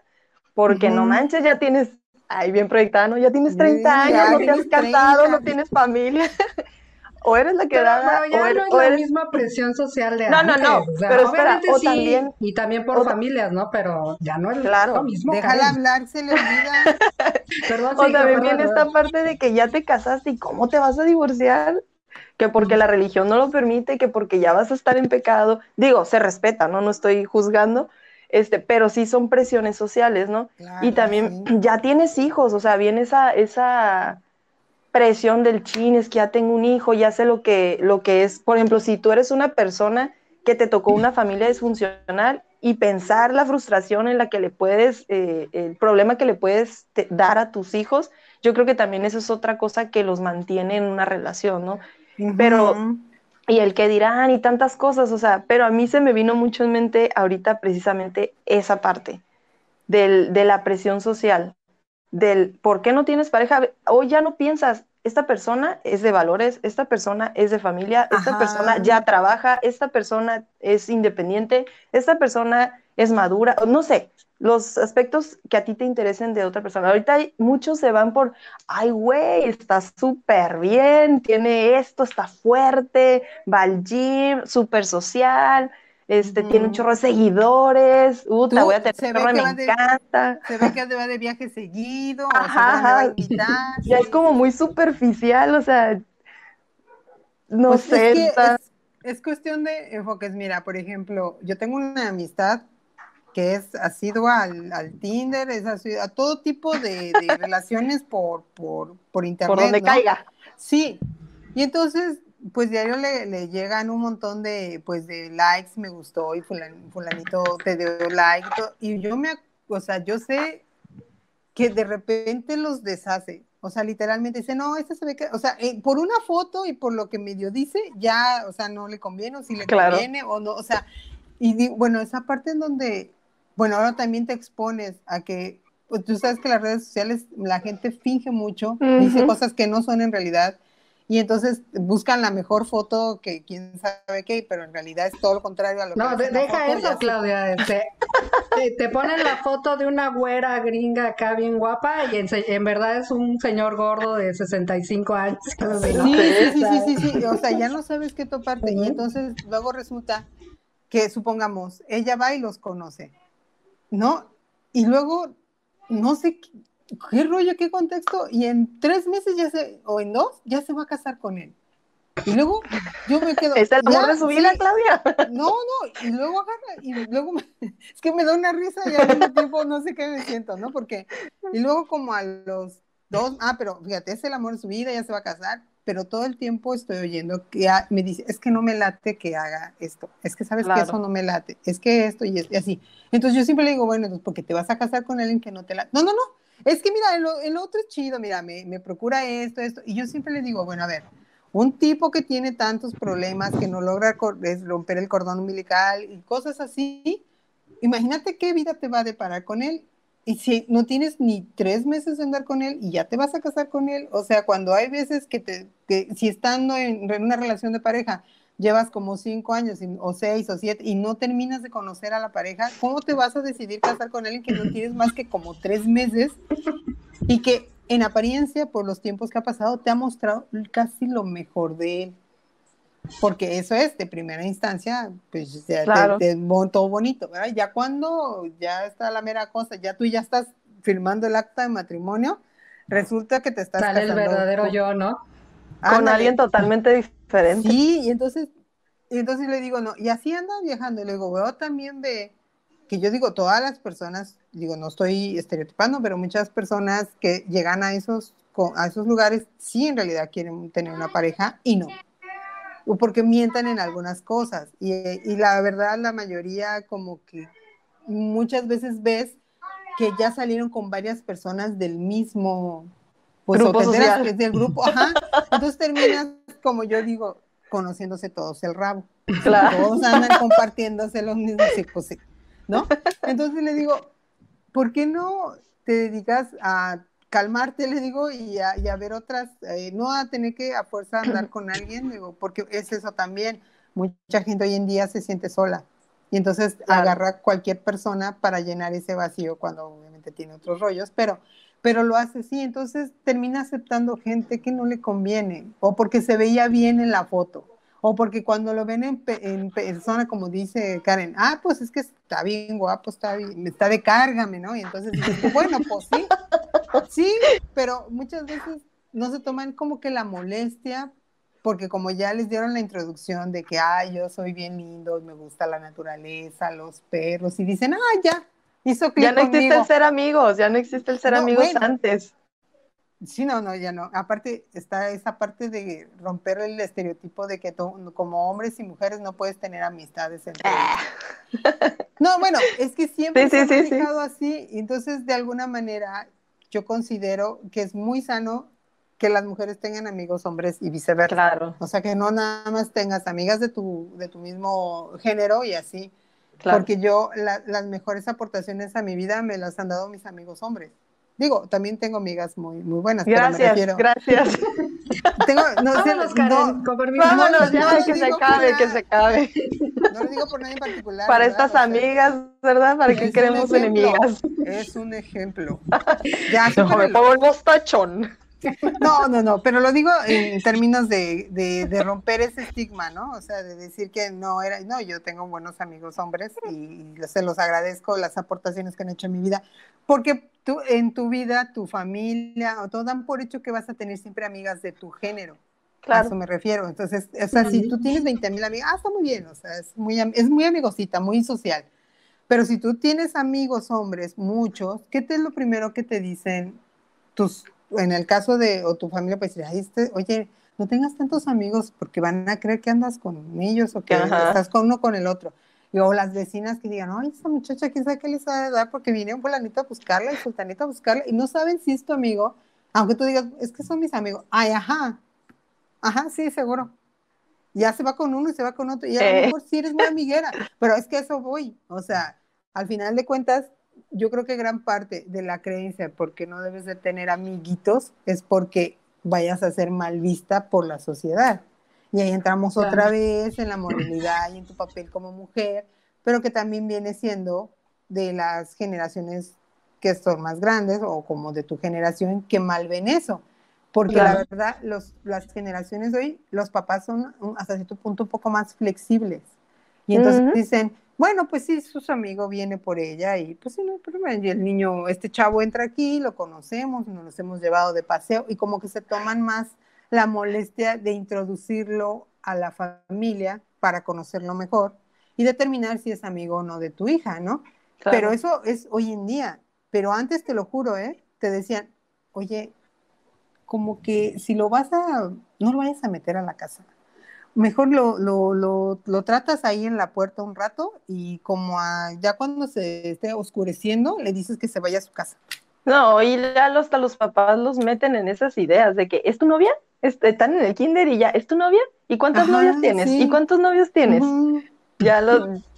porque no manches, ya tienes, ahí bien proyectada, ¿no? Ya tienes 30 años, no te has casado, no tienes familia. o eres la quedada, pero, ya o eres, no es la misma presión social de no, No, no, pero espera, o sí, también... Y también por familias, ¿no? Pero ya no es lo mismo. Déjala hablar, se le olvida. perdón, o también viene esta parte de que ya te casaste y cómo te vas a divorciar que porque la religión no lo permite, que porque ya vas a estar en pecado, digo, se respeta, ¿no? No estoy juzgando, este, pero sí son presiones sociales, ¿no? y también ya tienes hijos, o sea, viene esa, esa presión del chin, es que ya tengo un hijo, ya sé lo que, lo que es, por ejemplo, si tú eres una persona que te tocó una familia disfuncional y pensar la frustración en la que le puedes, eh, el problema que le puedes dar a tus hijos, yo creo que también eso es otra cosa que los mantiene en una relación, ¿no? Pero, y el que dirán y tantas cosas, o sea, pero a mí se me vino mucho en mente ahorita precisamente esa parte del, de la presión social, del por qué no tienes pareja. Hoy ya no piensas, esta persona es de valores, esta persona es de familia, esta persona ya trabaja, esta persona es independiente, esta persona es madura, no sé, los aspectos que a ti te interesen de otra persona. Ahorita muchos se van por, ay, güey, está súper bien, tiene esto, está fuerte, va al gym, súper social, este, tiene un chorro de seguidores, uh, te voy a tener, me encanta. se ve que va de viaje seguido, ajá, Ya es como muy superficial, o sea, no pues sé. Es, es cuestión de enfoques. Mira, por ejemplo, yo tengo una amistad que es sido al, al Tinder, es a todo tipo de, relaciones por, por, por, internet. Por donde caiga. Sí, y entonces, pues diario le, le, llegan un montón de, pues, de likes, me gustó, y fulanito te dio like, y, yo me, o sea, yo sé que de repente los deshace, o sea, literalmente dice, no, este se ve que, o sea, eh, por una foto y por lo que medio dice, ya, o sea, no le conviene, o si le conviene, o no, o sea, y bueno, esa parte en donde bueno, ahora también te expones a que, pues, tú sabes que las redes sociales la gente finge mucho, dice cosas que no son en realidad, y entonces buscan la mejor foto que quién sabe qué, pero en realidad es todo lo contrario a lo que No, deja eso, Claudia. Este, te, ponen la foto de una güera gringa acá bien guapa y en, verdad es un señor gordo de 65 años. Sí, sí, sí, sí, sí, o sea, ya no sabes qué toparte. Y entonces luego resulta que, supongamos, ella va y los conoce ¿no? Y luego, no sé qué, rollo, qué contexto, y en tres meses ya se, o en dos, ya se va a casar con él. Y luego yo me quedo. ¿Es el amor de su vida, Claudia? No, no, y luego agarra, y luego es que me da una risa y al mismo tiempo no sé qué me siento, ¿no? Porque, y luego como a los dos, ah, pero fíjate, es el amor de su vida, ya se va a casar, pero todo el tiempo estoy oyendo que me dice, es que no me late que haga esto, es que sabes que eso no me late, es que esto y, así. Entonces yo siempre le digo, bueno, entonces porque te vas a casar con alguien que no te late. No, no, no, es que mira, el, otro es chido, mira, me, me, procura esto, esto. Y yo siempre le digo, bueno, a ver, un tipo que tiene tantos problemas, que no logra romper el cordón umbilical y cosas así, imagínate qué vida te va a deparar con él y si no tienes ni tres meses de andar con él y ya te vas a casar con él, o sea, cuando hay veces que te, que si estando en, una relación de pareja, llevas como cinco años o seis o siete y no terminas de conocer a la pareja, ¿cómo te vas a decidir casar con alguien que no tienes más que como tres meses y que en apariencia, por los tiempos que ha pasado, te ha mostrado casi lo mejor de él? Porque eso es, de primera instancia, pues ya te, todo bonito, ¿verdad? Ya cuando ya está la mera cosa, ya tú ya estás firmando el acta de matrimonio, resulta que te estás Sale el verdadero yo, ¿no? Con alguien totalmente diferente. Sí, y entonces, y entonces le digo, no, y así anda viajando, le digo, veo también ve que yo digo, todas las personas, digo, no estoy estereotipando, pero muchas personas que llegan a esos, a esos lugares, sí en realidad quieren tener una pareja y no. O porque mientan en algunas cosas. Y, y la verdad, la mayoría como que muchas veces ves que ya salieron con varias personas del mismo pues grupo social. Que del grupo, ajá. Entonces terminas, como yo digo, conociéndose todos el rabo. Claro. Todos andan compartiéndose los mismos, pues ¿no? Entonces le digo, ¿por qué no te dedicas a calmarte, le digo, y a, ver otras, eh, no a tener que a fuerza andar con alguien, digo, porque es eso también. Mucha gente hoy en día se siente sola. Y entonces agarra cualquier persona para llenar ese vacío cuando obviamente tiene otros rollos, pero, pero lo hace así. Entonces termina aceptando gente que no le conviene o porque se veía bien en la foto o porque cuando lo ven en, persona, como dice Karen, ah, pues es que está bien guapo, está bien, está de cárgame, ¿no? Y entonces bueno, pues sí, sí, pero muchas veces no se toman como que la molestia porque como ya les dieron la introducción de que, ay, yo soy bien lindo, me gusta la naturaleza, los perros, y dicen, ah, ya, hizo Ya no existe el ser amigos, ya no existe el ser amigos antes. Sí, no, no, ya no. Aparte está esa parte de romper el estereotipo de que como hombres y mujeres no puedes tener amistades entre ah. No, bueno, es que siempre se ha manejado así, entonces de alguna manera yo considero que es muy sano que las mujeres tengan amigos hombres y viceversa. Claro. O sea, que no nada más tengas amigas de tu, de tu mismo género y así. Claro. Porque yo las mejores aportaciones a mi vida me las han dado mis amigos hombres. Digo, también tengo amigas muy, muy buenas. Gracias, pero me gracias. Tengo, no, Vámonos, Karen, no, Vámonos, ya, que se acabe, que se acabe. No lo digo por nadie en particular. Para estas amigas, ¿verdad? ¿Para qué queremos enemigas? Es un ejemplo. Ya, no, me pongo el mostachón. No, no, no, pero lo digo en términos de, de, romper ese estigma, ¿no? O sea, de decir que no era, no, yo tengo buenos amigos hombres y, se los agradezco las aportaciones que han hecho en mi vida, porque tú, en tu vida, tu familia, o todo dan por hecho que vas a tener siempre amigas de tu género. Claro. A eso me refiero. Entonces, o sea, si tú tienes 20 mil amigas, ah, está muy bien, o sea, es muy, es muy amigosita, muy social. Pero si tú tienes amigos hombres, muchos, ¿qué te es lo primero que te dicen tus en el caso de, o tu familia, pues decir, este, oye, no tengas tantos amigos porque van a creer que andas con ellos o que estás con uno con el otro. Y, o las vecinas que digan, ay, esa muchacha, quién sabe qué les va a dar porque viene un fulanito a buscarla y sultanito a buscarla y no saben si es tu amigo, aunque tú digas, es que son mis amigos. Ay, ajá, ajá, sí, seguro. Ya se va con uno y se va con otro. Y a lo mejor sí eres muy amiguera, pero es que eso voy. O sea, al final de cuentas, yo creo que gran parte de la creencia porque no debes de tener amiguitos es porque vayas a ser mal vista por la sociedad. Y ahí entramos otra vez en la moralidad y en tu papel como mujer, pero que también viene siendo de las generaciones que son más grandes o como de tu generación que mal ven eso. Porque la verdad, los, las generaciones de hoy, los papás son hasta cierto punto un poco más flexibles. Y entonces dicen, bueno, pues sí, su amigo viene por ella y pues sí, no y el niño, este chavo entra aquí, lo conocemos, nos los hemos llevado de paseo y como que se toman más la molestia de introducirlo a la familia para conocerlo mejor y determinar si es amigo o no de tu hija, ¿no? Pero eso es hoy en día, pero antes te lo juro, ¿eh? Te decían, oye, como que si lo vas a, no lo vayas a meter a la casa mejor lo, lo, lo, lo, tratas ahí en la puerta un rato y como ya cuando se esté oscureciendo, le dices que se vaya a su casa. No, y ya hasta los papás los meten en esas ideas de que es tu novia, están en el kinder y ya, ¿es tu novia? ¿Y cuántas novias tienes? ¿Y cuántos novios tienes? Ya lo...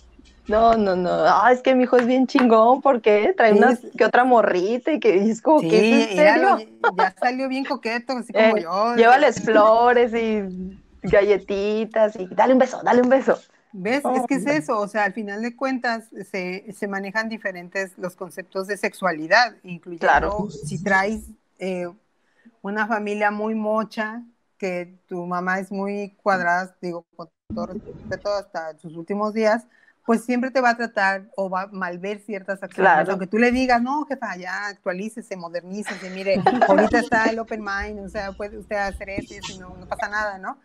No, no, no, ah, es que mi hijo es bien chingón porque trae una que otra morrita y que es como que ¿es Ya, salió bien coqueto, así como eh, yo. Llévales flores y Galletitas y dale un beso, dale un beso. ¿Ves? es que es eso, o sea, al final de cuentas se, se manejan diferentes los conceptos de sexualidad, incluyendo si traes eh, una familia muy mocha, que tu mamá es muy cuadrada, digo, con todo respeto hasta sus últimos días, pues siempre te va a tratar o va a malver ciertas acciones. Aunque tú le digas, no, jefa, ya actualícese, modernícese, mire, ahorita está el open mind, o sea, puede usted hacer esto y no, no pasa nada, ¿no?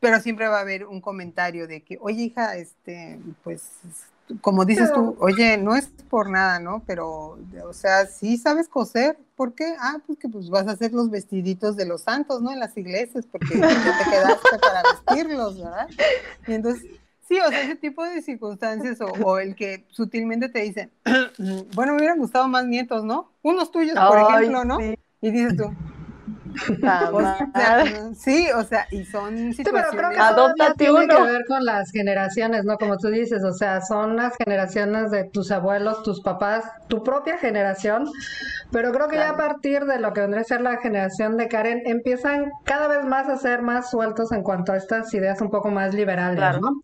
Pero siempre va a haber un comentario de que, oye, hija, este, pues, como dices tú, oye, no es por nada, ¿no? Pero, o sea, sí sabes coser. ¿Por qué? Ah, pues que pues vas a hacer los vestiditos de los santos, ¿no? En las iglesias, porque te quedaste para vestirlos, ¿verdad? Y entonces Sí, o sea, ese tipo de circunstancias o, el que sutilmente te dicen, bueno, me hubieran gustado más nietos, ¿no? Unos tuyos, por ejemplo, ¿no? Y dices tú, sí, o sea, y son situaciones. Sí, pero creo que tiene que ver con las generaciones, ¿no? Como tú dices, o sea, son las generaciones de tus abuelos, tus papás, tu propia generación, pero creo que ya a partir de lo que vendría a ser la generación de Karen, empiezan cada vez más a ser más sueltos en cuanto a estas ideas un poco más liberales, ¿no?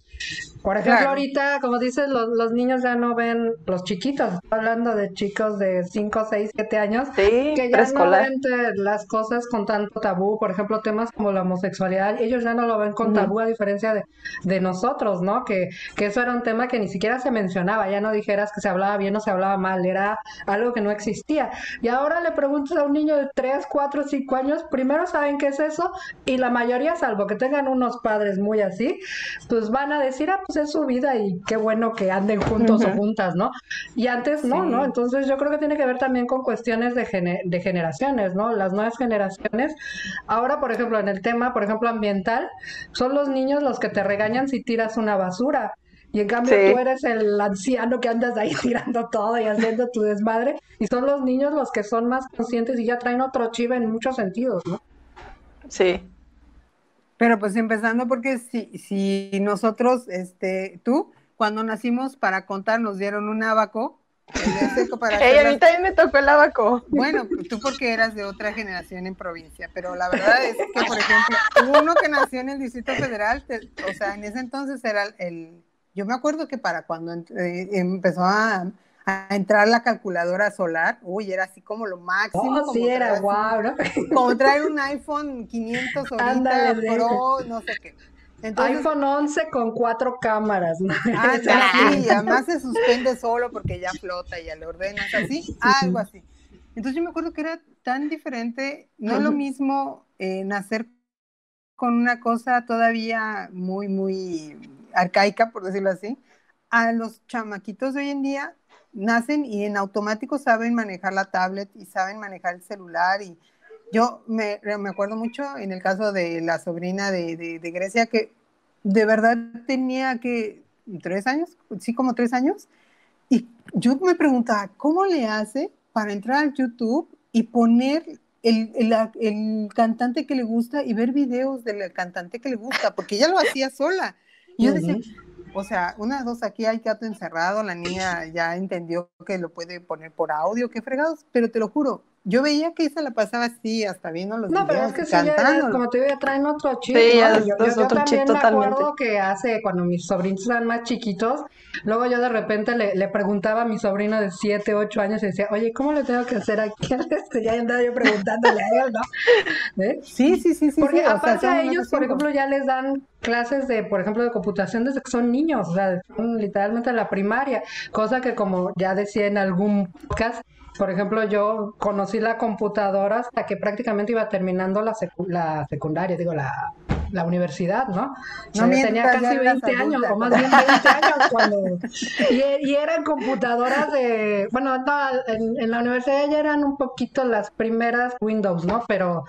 Por ejemplo, ahorita, como dices, los, los, niños ya no ven, los chiquitos, hablando de chicos de 5, 6, 7 años, que ya no ven las cosas con tanto tabú, por ejemplo, temas como la homosexualidad, ellos ya no lo ven con tabú a diferencia de, de nosotros, ¿no? Que, que, eso era un tema que ni siquiera se mencionaba, ya no dijeras que se hablaba bien o se hablaba mal, era algo que no existía. Y ahora le preguntas a un niño de 3, 4, 5 años, primero saben qué es eso y la mayoría, salvo que tengan unos padres muy así, pues van a decir, ah, pues es su vida y qué bueno que anden juntos o juntas, ¿no? Y antes no, ¿no? Entonces yo creo que tiene que ver también con cuestiones de, de generaciones, ¿no? Las nuevas generaciones. Ahora, por ejemplo, en el tema, por ejemplo, ambiental, son los niños los que te regañan si tiras una basura. Y en cambio tú eres el anciano que andas ahí tirando todo y haciendo tu desmadre. Y son los niños los que son más conscientes y ya traen otro chiva en muchos sentidos, ¿no? Sí. Pero pues empezando porque si, si nosotros, este, tú, cuando nacimos para contar nos dieron un abaco, para a mí también me tocó el abaco. Bueno, tú porque eras de otra generación en provincia, pero la verdad es que, por ejemplo, uno que nació en el Distrito Federal, o sea, en ese entonces era el, yo me acuerdo que para cuando eh, empezó a, a entrar la calculadora solar, uy, era así como lo máximo. Oh, sí, era guau, ¿no? Como traer un iPhone 500 ahorita, Pro, no sé qué. iPhone 11 con cuatro cámaras. ¿no? Ah, sí, además se suspende solo porque ya flota y ya le ordenas así, algo así. Entonces yo me acuerdo que era tan diferente, no es lo mismo eh, nacer con una cosa todavía muy, muy arcaica, por decirlo así, a los chamaquitos de hoy en día nacen y en automático saben manejar la tablet y saben manejar el celular y yo me, me acuerdo mucho en el caso de la sobrina de, de, Grecia que de verdad tenía que tres años, sí como tres años, y yo me preguntaba, ¿cómo le hace para entrar al YouTube y poner el, el, el, cantante que le gusta y ver videos del cantante que le gusta? Porque ella lo hacía sola. Y yo decía, o sea, una dos, aquí hay gato encerrado, la niña ya entendió que lo puede poner por audio, qué fregados, pero te lo juro, yo veía que esa la pasaba así, hasta viendo los no, videos. No, pero es que sí, ya, como te digo, ya traen otro chip. Sí, ya, yo, yo, otro también me acuerdo que hace, cuando mis sobrinos eran más chiquitos, luego yo de repente le, le preguntaba a mi sobrino de 7, 8 años y decía, oye, ¿cómo le tengo que hacer aquí? ya andaba yo preguntándole a él, ¿no? ¿Eh? Sí, sí, sí, sí. Porque aparte a ellos, por ejemplo, ya les dan clases de, por ejemplo, de computación desde que son niños, o sea, son literalmente la primaria, cosa que como ya decía en algún podcast, por ejemplo, yo conocí la computadora hasta que prácticamente iba terminando la, la secundaria, digo, la, la universidad, ¿no? no tenía casi 20 años, o más bien 20 años cuando... Y, eran computadoras de... Bueno, no, en, la universidad ya eran un poquito las primeras Windows, ¿no? Pero,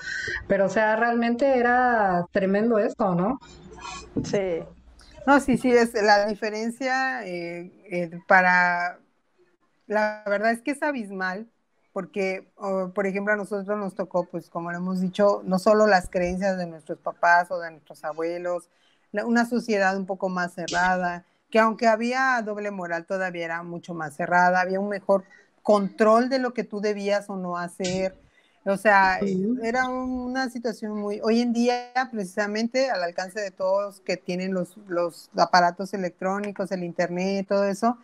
pero o sea, realmente era tremendo esto, ¿no? Sí. No, sí, sí, es la diferencia eh, eh, para la verdad es que es abismal, porque, por ejemplo, a nosotros nos tocó, pues como lo hemos dicho, no solo las creencias de nuestros papás o de nuestros abuelos, una sociedad un poco más cerrada, que aunque había doble moral, todavía era mucho más cerrada, había un mejor control de lo que tú debías o no hacer. O sea, era una situación muy, hoy en día precisamente al alcance de todos que tienen los, los aparatos electrónicos, el internet, todo eso,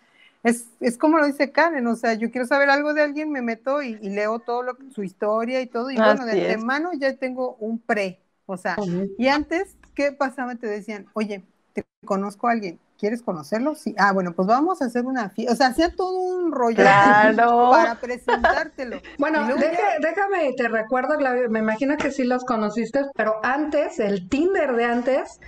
es, es, como lo dice Karen, o sea, yo quiero saber algo de alguien, me meto y, leo todo lo, su historia y todo, y bueno, de antemano ya tengo un pre, o sea, y antes, ¿qué pasaba? Te decían, oye, te conozco a alguien, ¿quieres conocerlo? Sí. Ah, bueno, pues vamos a hacer una fiesta. O sea, hacía todo un rollo para presentártelo. Bueno, déjame, te recuerdo, me imagino que sí los conociste, pero antes, el Tinder de antes,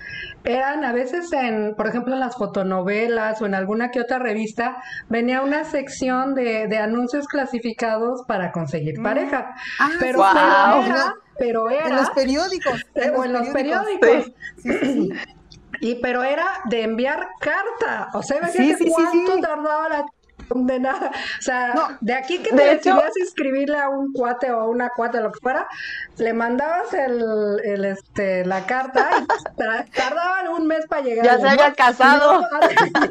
eran a veces en, por ejemplo, en las fotonovelas o en alguna que otra revista, venía una sección de, anuncios clasificados para conseguir mm. pareja. Ah, pero, era, pero era... En los periódicos. o en los periódicos. Sí, sí, sí. Y pero era de enviar carta. O sea, sí, sí, cuánto tardaba la de nada. O sea, de aquí que te decidías inscribirle a un cuate o a una cuate, lo que fuera, le mandabas el, el este, la carta y tardaban un mes para llegar. Ya se había casado.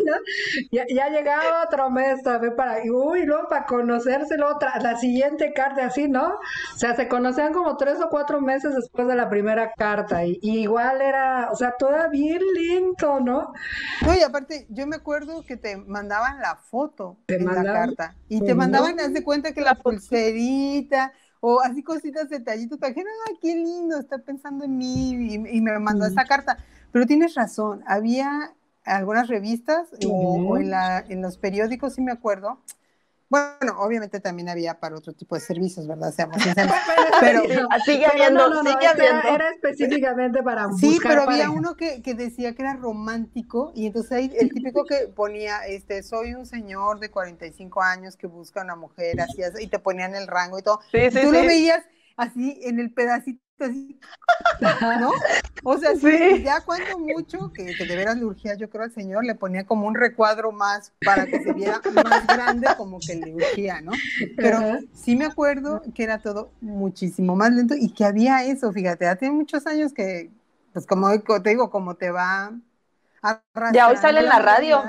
ya, ya, llegaba otro mes también para, uy, luego para conocérselo otra, la siguiente carta, así, ¿no? O sea, se conocían como tres o cuatro meses después de la primera carta y, igual era, o sea, todavía bien lento, ¿no? No, y aparte, yo me acuerdo que te mandaban la foto en la carta. Y te mandaban, haz de cuenta que la pulserita, o así cositas, detallitos, para que, ah, qué lindo, está pensando en mí, y, me mandó esa carta. Pero tienes razón, había algunas revistas o, en, la, en los periódicos, sí me acuerdo, bueno, obviamente también había para otro tipo de servicios, ¿verdad? Seamos Pero sigue habiendo, sigue habiendo. Era, específicamente para Sí, pero había uno que, que, decía que era romántico y entonces ahí el típico que ponía, este, soy un señor de 45 años que busca una mujer, así, y te ponían el rango y todo. Sí, sí, y tú lo veías así en el pedacito ¿no? O sea, sí. ya cuando mucho, que, de veras le urgía, yo creo al señor, le ponía como un recuadro más para que se viera más grande como que le urgía, ¿no? Pero sí me acuerdo que era todo muchísimo más lento y que había eso, fíjate, ya tiene muchos años que, pues como te digo, como te va Ya hoy sale en la radio.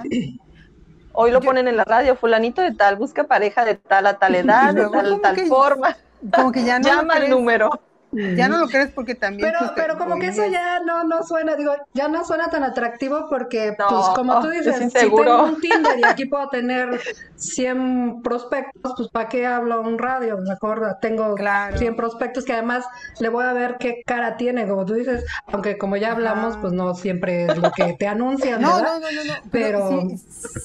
Hoy lo ponen en la radio, fulanito de tal, busca pareja de tal a tal edad, de tal, tal forma. Como que ya no Llama el número. Ya no lo crees porque también. Pero, pero como que eso ya no, no suena, digo, ya no suena tan atractivo porque, pues como tú dices, si tengo un Tinder y aquí puedo tener 100 prospectos, pues ¿para qué hablo un radio? Mejor tengo 100 prospectos que además le voy a ver qué cara tiene, como tú dices, aunque como ya hablamos, pues no siempre es lo que te anuncian. no, no, no, no, no, pero,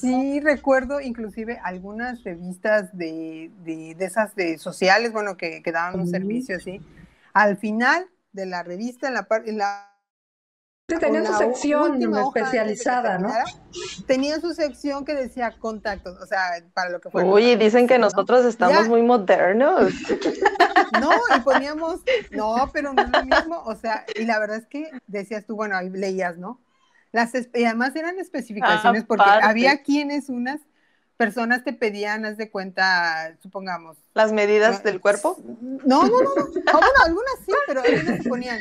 sí, recuerdo inclusive algunas revistas de, de, de esas de sociales, bueno, que, que daban un servicio así al final de la revista, en la, en la tenía su sección especializada, ¿no? Tenía su sección que decía contactos, o sea, para lo que fuera. Uy, dicen que nosotros estamos muy modernos. No, y poníamos, no, pero no es lo mismo, o sea, y la verdad es que decías tú, bueno, ahí leías, ¿no? Las, y además eran especificaciones, porque había quienes unas personas te pedían, haz de cuenta, supongamos. ¿Las medidas del cuerpo? No, no, no, no. bueno, algunas sí, pero algunas se ponían.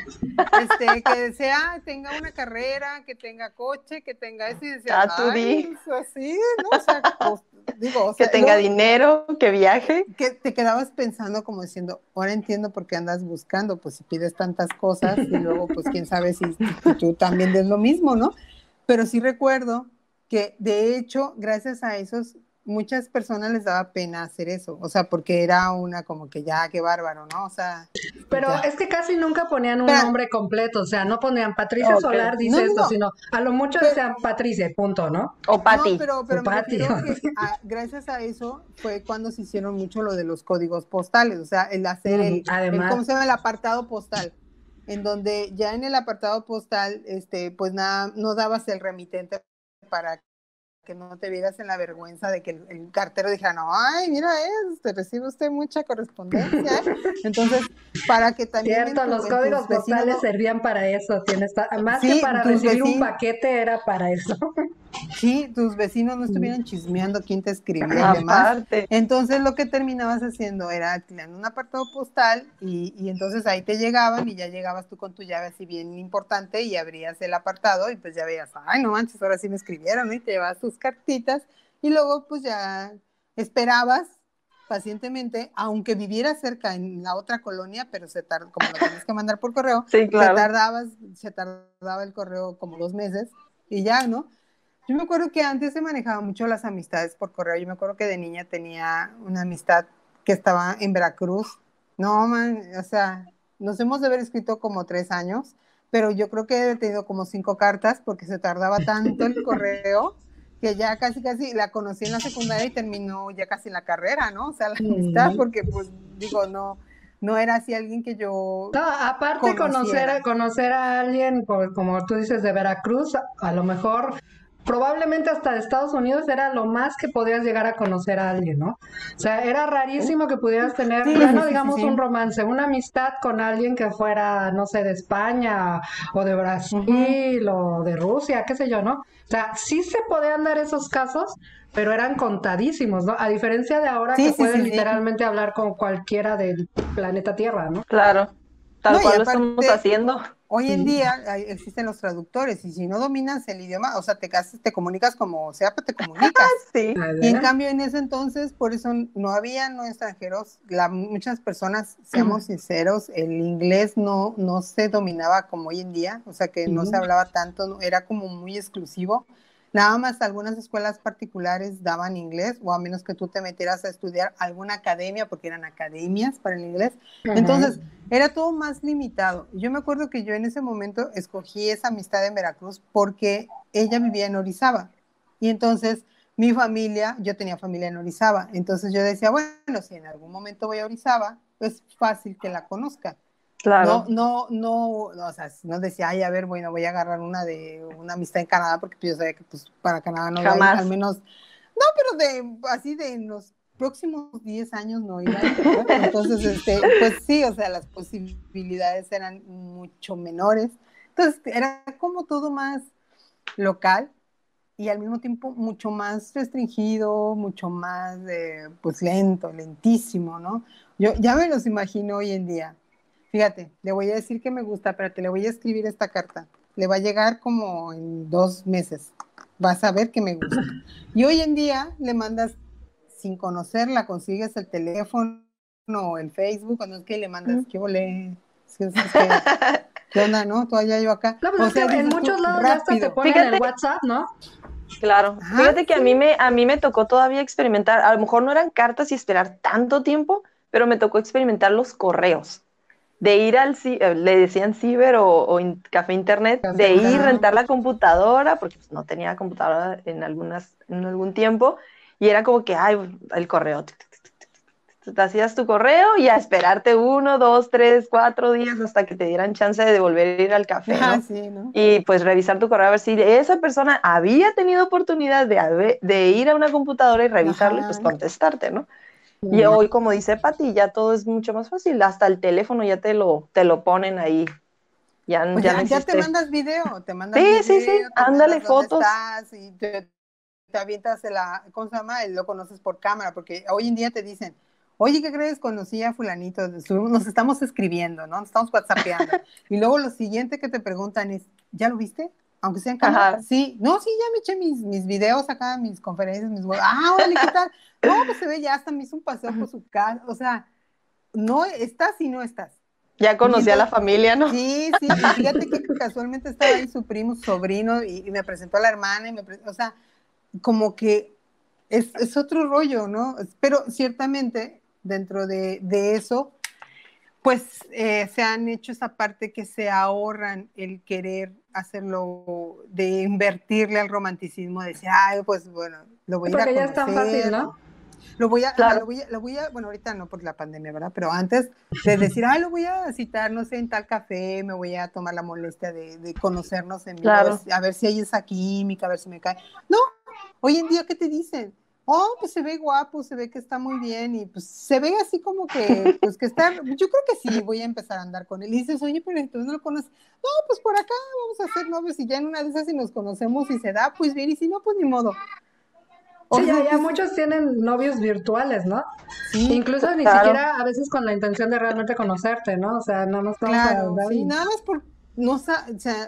Este, que sea, tenga una carrera, que tenga coche, que tenga eso y decía, ah, tú di. así, ¿no? O sea, pues, digo, o sea, que tenga dinero, que viaje. Que te quedabas pensando como diciendo, ahora entiendo por qué andas buscando, pues si pides tantas cosas y luego, pues quién sabe si, si tú también des lo mismo, ¿no? Pero sí recuerdo que de hecho, gracias a esos muchas personas les daba pena hacer eso, o sea, porque era una como que ya, qué bárbaro, ¿no? O sea. Pero es que casi nunca ponían un nombre completo, o sea, no ponían Patricia Solar dice esto, sino a lo mucho decían Patricia, punto, ¿no? O Pati. No, pero, pero gracias a eso fue cuando se hicieron mucho lo de los códigos postales, o sea, el hacer el, ¿cómo se llama? El apartado postal en donde ya en el apartado postal, este, pues nada, no dabas el remitente para que no te vieras en la vergüenza de que el, cartero dijera, no, ay, mira, te recibe usted mucha correspondencia. Entonces, para que también... Cierto, los códigos postales servían para eso, tienes más que para recibir un paquete era para eso. Sí, tus vecinos no estuvieran chismeando quién te escribía y demás. Entonces lo que terminabas haciendo era alquilando un apartado postal y, y, entonces ahí te llegaban y ya llegabas tú con tu llave así bien importante y abrías el apartado y pues ya veías, ay, no manches, ahora sí me escribieron y te llevabas tus cartitas y luego pues ya esperabas pacientemente, aunque viviera cerca en la otra colonia, pero se tardó, como lo tenías que mandar por correo, se, tardaba, se tardaba el correo como dos meses y ya, ¿no? Yo me acuerdo que antes se manejaba mucho las amistades por correo. Yo me acuerdo que de niña tenía una amistad que estaba en Veracruz. No, man, o sea, nos hemos de haber escrito como tres años, pero yo creo que he tenido como cinco cartas porque se tardaba tanto el correo que ya casi casi la conocí en la secundaria y terminó ya casi en la carrera, ¿no? O sea, la amistad, porque pues digo, no, no era así alguien que yo. No, aparte conocer a, conocer a alguien, como tú dices, de Veracruz, a lo mejor probablemente hasta de Estados Unidos era lo más que podías llegar a conocer a alguien, ¿no? O sea, era rarísimo que pudieras tener, ya no digamos un romance, una amistad con alguien que fuera, no sé, de España o de Brasil o de Rusia, qué sé yo, ¿no? O sea, sí se podían dar esos casos, pero eran contadísimos, ¿no? A diferencia de ahora que puedes literalmente hablar con cualquiera del planeta Tierra, ¿no? Claro, tal cual lo estamos haciendo. Hoy en día existen los traductores y si no dominas el idioma, o sea, te, te comunicas como sea, pero te comunicas. sí. Y en cambio en ese entonces, por eso no había no extranjeros, la, muchas personas, seamos sinceros, el inglés no, no se dominaba como hoy en día, o sea, que no se hablaba tanto, era como muy exclusivo. Nada más algunas escuelas particulares daban inglés, o a menos que tú te metieras a estudiar alguna academia, porque eran academias para el inglés. Entonces, era todo más limitado. Yo me acuerdo que yo en ese momento escogí esa amistad en Veracruz porque ella vivía en Orizaba. Y entonces mi familia, yo tenía familia en Orizaba. Entonces yo decía, bueno, si en algún momento voy a Orizaba, es fácil que la conozca. Claro. No, no, no, o sea, no decía, ay, a ver, bueno, voy a agarrar una de una amistad en Canadá, porque yo sabía que pues para Canadá no iba al menos, no, pero de, así de en los próximos 10 años no iba a Entonces, este, pues sí, o sea, las posibilidades eran mucho menores. Entonces, era como todo más local y al mismo tiempo mucho más restringido, mucho más, pues lento, lentísimo, ¿no? Yo ya me los imagino hoy en día Fíjate, le voy a decir que me gusta, pero te le voy a escribir esta carta. Le va a llegar como en dos meses. Vas a ver que me gusta. Y hoy en día le mandas sin conocerla, consigues el teléfono o el Facebook, cuando es que le mandas, ¿qué volé? ¿Qué onda, no? Todavía yo acá. No, pues en muchos lados ya hasta te ponen el WhatsApp, ¿no? Claro. Fíjate que a mí me a mí me tocó todavía experimentar, a lo mejor no eran cartas y esperar tanto tiempo, pero me tocó experimentar los correos de ir al, eh, le decían ciber o, café internet, de ir, rentar la computadora, porque pues, no tenía computadora en, algunas, en algún tiempo, y era como que, ay, el correo. Te hacías tu correo y a esperarte uno, dos, tres, cuatro días hasta que te dieran chance de volver a ir al café, ah, Y pues revisar tu correo a ver si esa persona había tenido oportunidad de, de ir a una computadora y revisarlo y pues contestarte, ¿no? Y hoy, como dice Pati, ya todo es mucho más fácil. Hasta el teléfono ya te lo, te lo ponen ahí. Ya, pues ya, te mandas video, te mandas sí, video, sí, sí, ándale fotos. y te, avientas la, ¿cómo se llama? Lo conoces por cámara, porque hoy en día te dicen, oye, ¿qué crees? Conocí a fulanito, nos estamos escribiendo, ¿no? Nos estamos whatsappeando. y luego lo siguiente que te preguntan es, ¿ya lo viste? Aunque sean cámara. Sí, no, sí, ya me eché mis, mis videos acá, mis conferencias, mis Ah, órale, ¿qué tal? No, pues se ve, ya hasta me hizo un paseo por su casa. O sea, no estás y no estás. Ya conocí a la familia, ¿no? Sí, sí, fíjate que casualmente estaba ahí su primo, su sobrino, y, me presentó a la hermana, y me o sea, como que es, es, otro rollo, ¿no? Pero ciertamente, dentro de, de eso, pues eh, se han hecho esa parte que se ahorran el querer hacerlo, de invertirle al romanticismo, de decir, ay, pues bueno, lo voy a ir a conocer. ya es tan fácil, ¿no? Lo voy, a, lo, voy a, lo voy a, bueno, ahorita no por la pandemia, ¿verdad? Pero antes de decir, ay, lo voy a citar, no sé, en tal café, me voy a tomar la molestia de, de conocernos en claro. a ver si hay esa química, a ver si me cae. No, hoy en día, ¿qué te dicen? Oh, pues se ve guapo, se ve que está muy bien y pues se ve así como que, pues que está, yo creo que sí, voy a empezar a andar con él. Y dices, oye, pero entonces no lo conoces. No, pues por acá vamos a hacer novios y ya en una de esas si nos conocemos y se da, pues bien, y si no, pues ni modo. O sí, ya, ya, muchos tienen novios virtuales, ¿no? Sí, Incluso ni siquiera a veces con la intención de realmente conocerte, ¿no? O sea, nada más claro, sí, nada más por no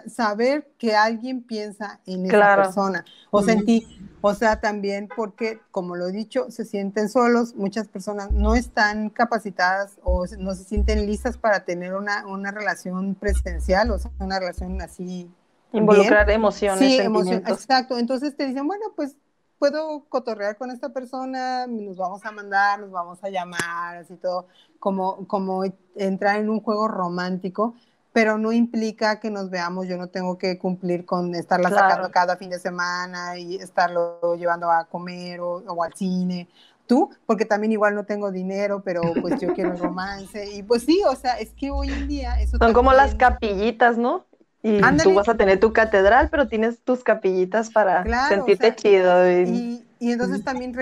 saber que alguien piensa en esa persona o sentir, o sea, también porque, como lo he dicho, se sienten solos, muchas personas no están capacitadas o no se sienten listas para tener una, una relación presencial, o sea, una relación así. Involucrar emociones. Sí, emociones, exacto. Entonces te dicen, bueno, pues puedo cotorrear con esta persona, nos vamos a mandar, nos vamos a llamar, así todo, como, como entrar en un juego romántico pero no implica que nos veamos, yo no tengo que cumplir con estarla sacando cada fin de semana y estarlo llevando a comer o, al cine. Tú, porque también igual no tengo dinero, pero pues yo quiero romance. Y pues sí, o sea, es que hoy en día eso... Son como las capillitas, ¿no? Y tú vas a tener tu catedral, pero tienes tus capillitas para sentirte chido. Y... y, entonces también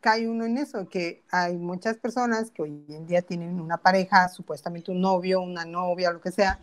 cae uno en eso, que hay muchas personas que hoy en día tienen una pareja, supuestamente un novio, una novia, lo que sea,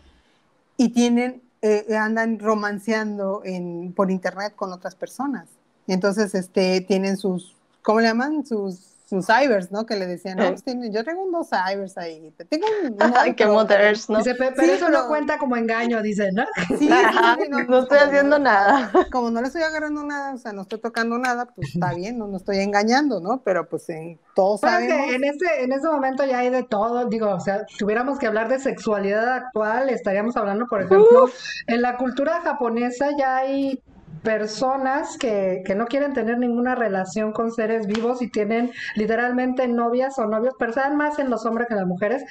y tienen, eh, andan romanceando en, por internet con otras personas. Entonces, este, tienen sus, ¿cómo le llaman? Sus sus cybers, ¿no? Que le decían, no, pues, yo tengo unos cybers ahí, tengo un... Ay, qué mothers, ¿no? Dice, pero, eso no cuenta como engaño, dice, ¿no? Sí, no, estoy haciendo nada. Como no le estoy agarrando nada, o sea, no estoy tocando nada, pues está bien, no, no estoy engañando, ¿no? Pero pues en todos sabemos... en ese, en ese momento ya hay de todo, digo, o sea, tuviéramos que hablar de sexualidad actual, estaríamos hablando, por ejemplo, en la cultura japonesa ya hay personas que, que, no quieren tener ninguna relación con seres vivos y tienen literalmente novias o novios, pero saben más en los hombres que en las mujeres,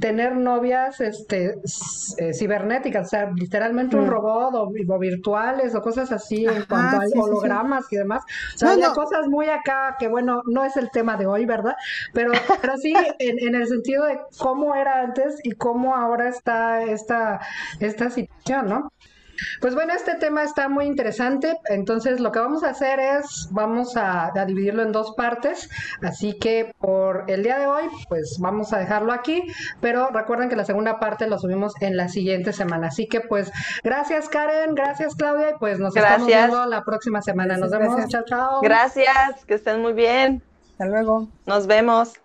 tener novias este eh, cibernéticas, o sea, literalmente un mm. robot o, virtuales o cosas así en cuanto a hologramas y demás. O sea, cosas muy acá que bueno, no es el tema de hoy, ¿verdad? Pero, pero sí en, en, el sentido de cómo era antes y cómo ahora está esta, esta situación, ¿no? Pues bueno, este tema está muy interesante, entonces lo que vamos a hacer es, vamos a, dividirlo en dos partes, así que por el día de hoy, pues vamos a dejarlo aquí, pero recuerden que la segunda parte lo subimos en la siguiente semana, así que pues gracias Karen, gracias Claudia, y pues nos estamos viendo la próxima semana, nos vemos, chao, chao. Gracias, que estén muy bien. Hasta luego. Nos vemos.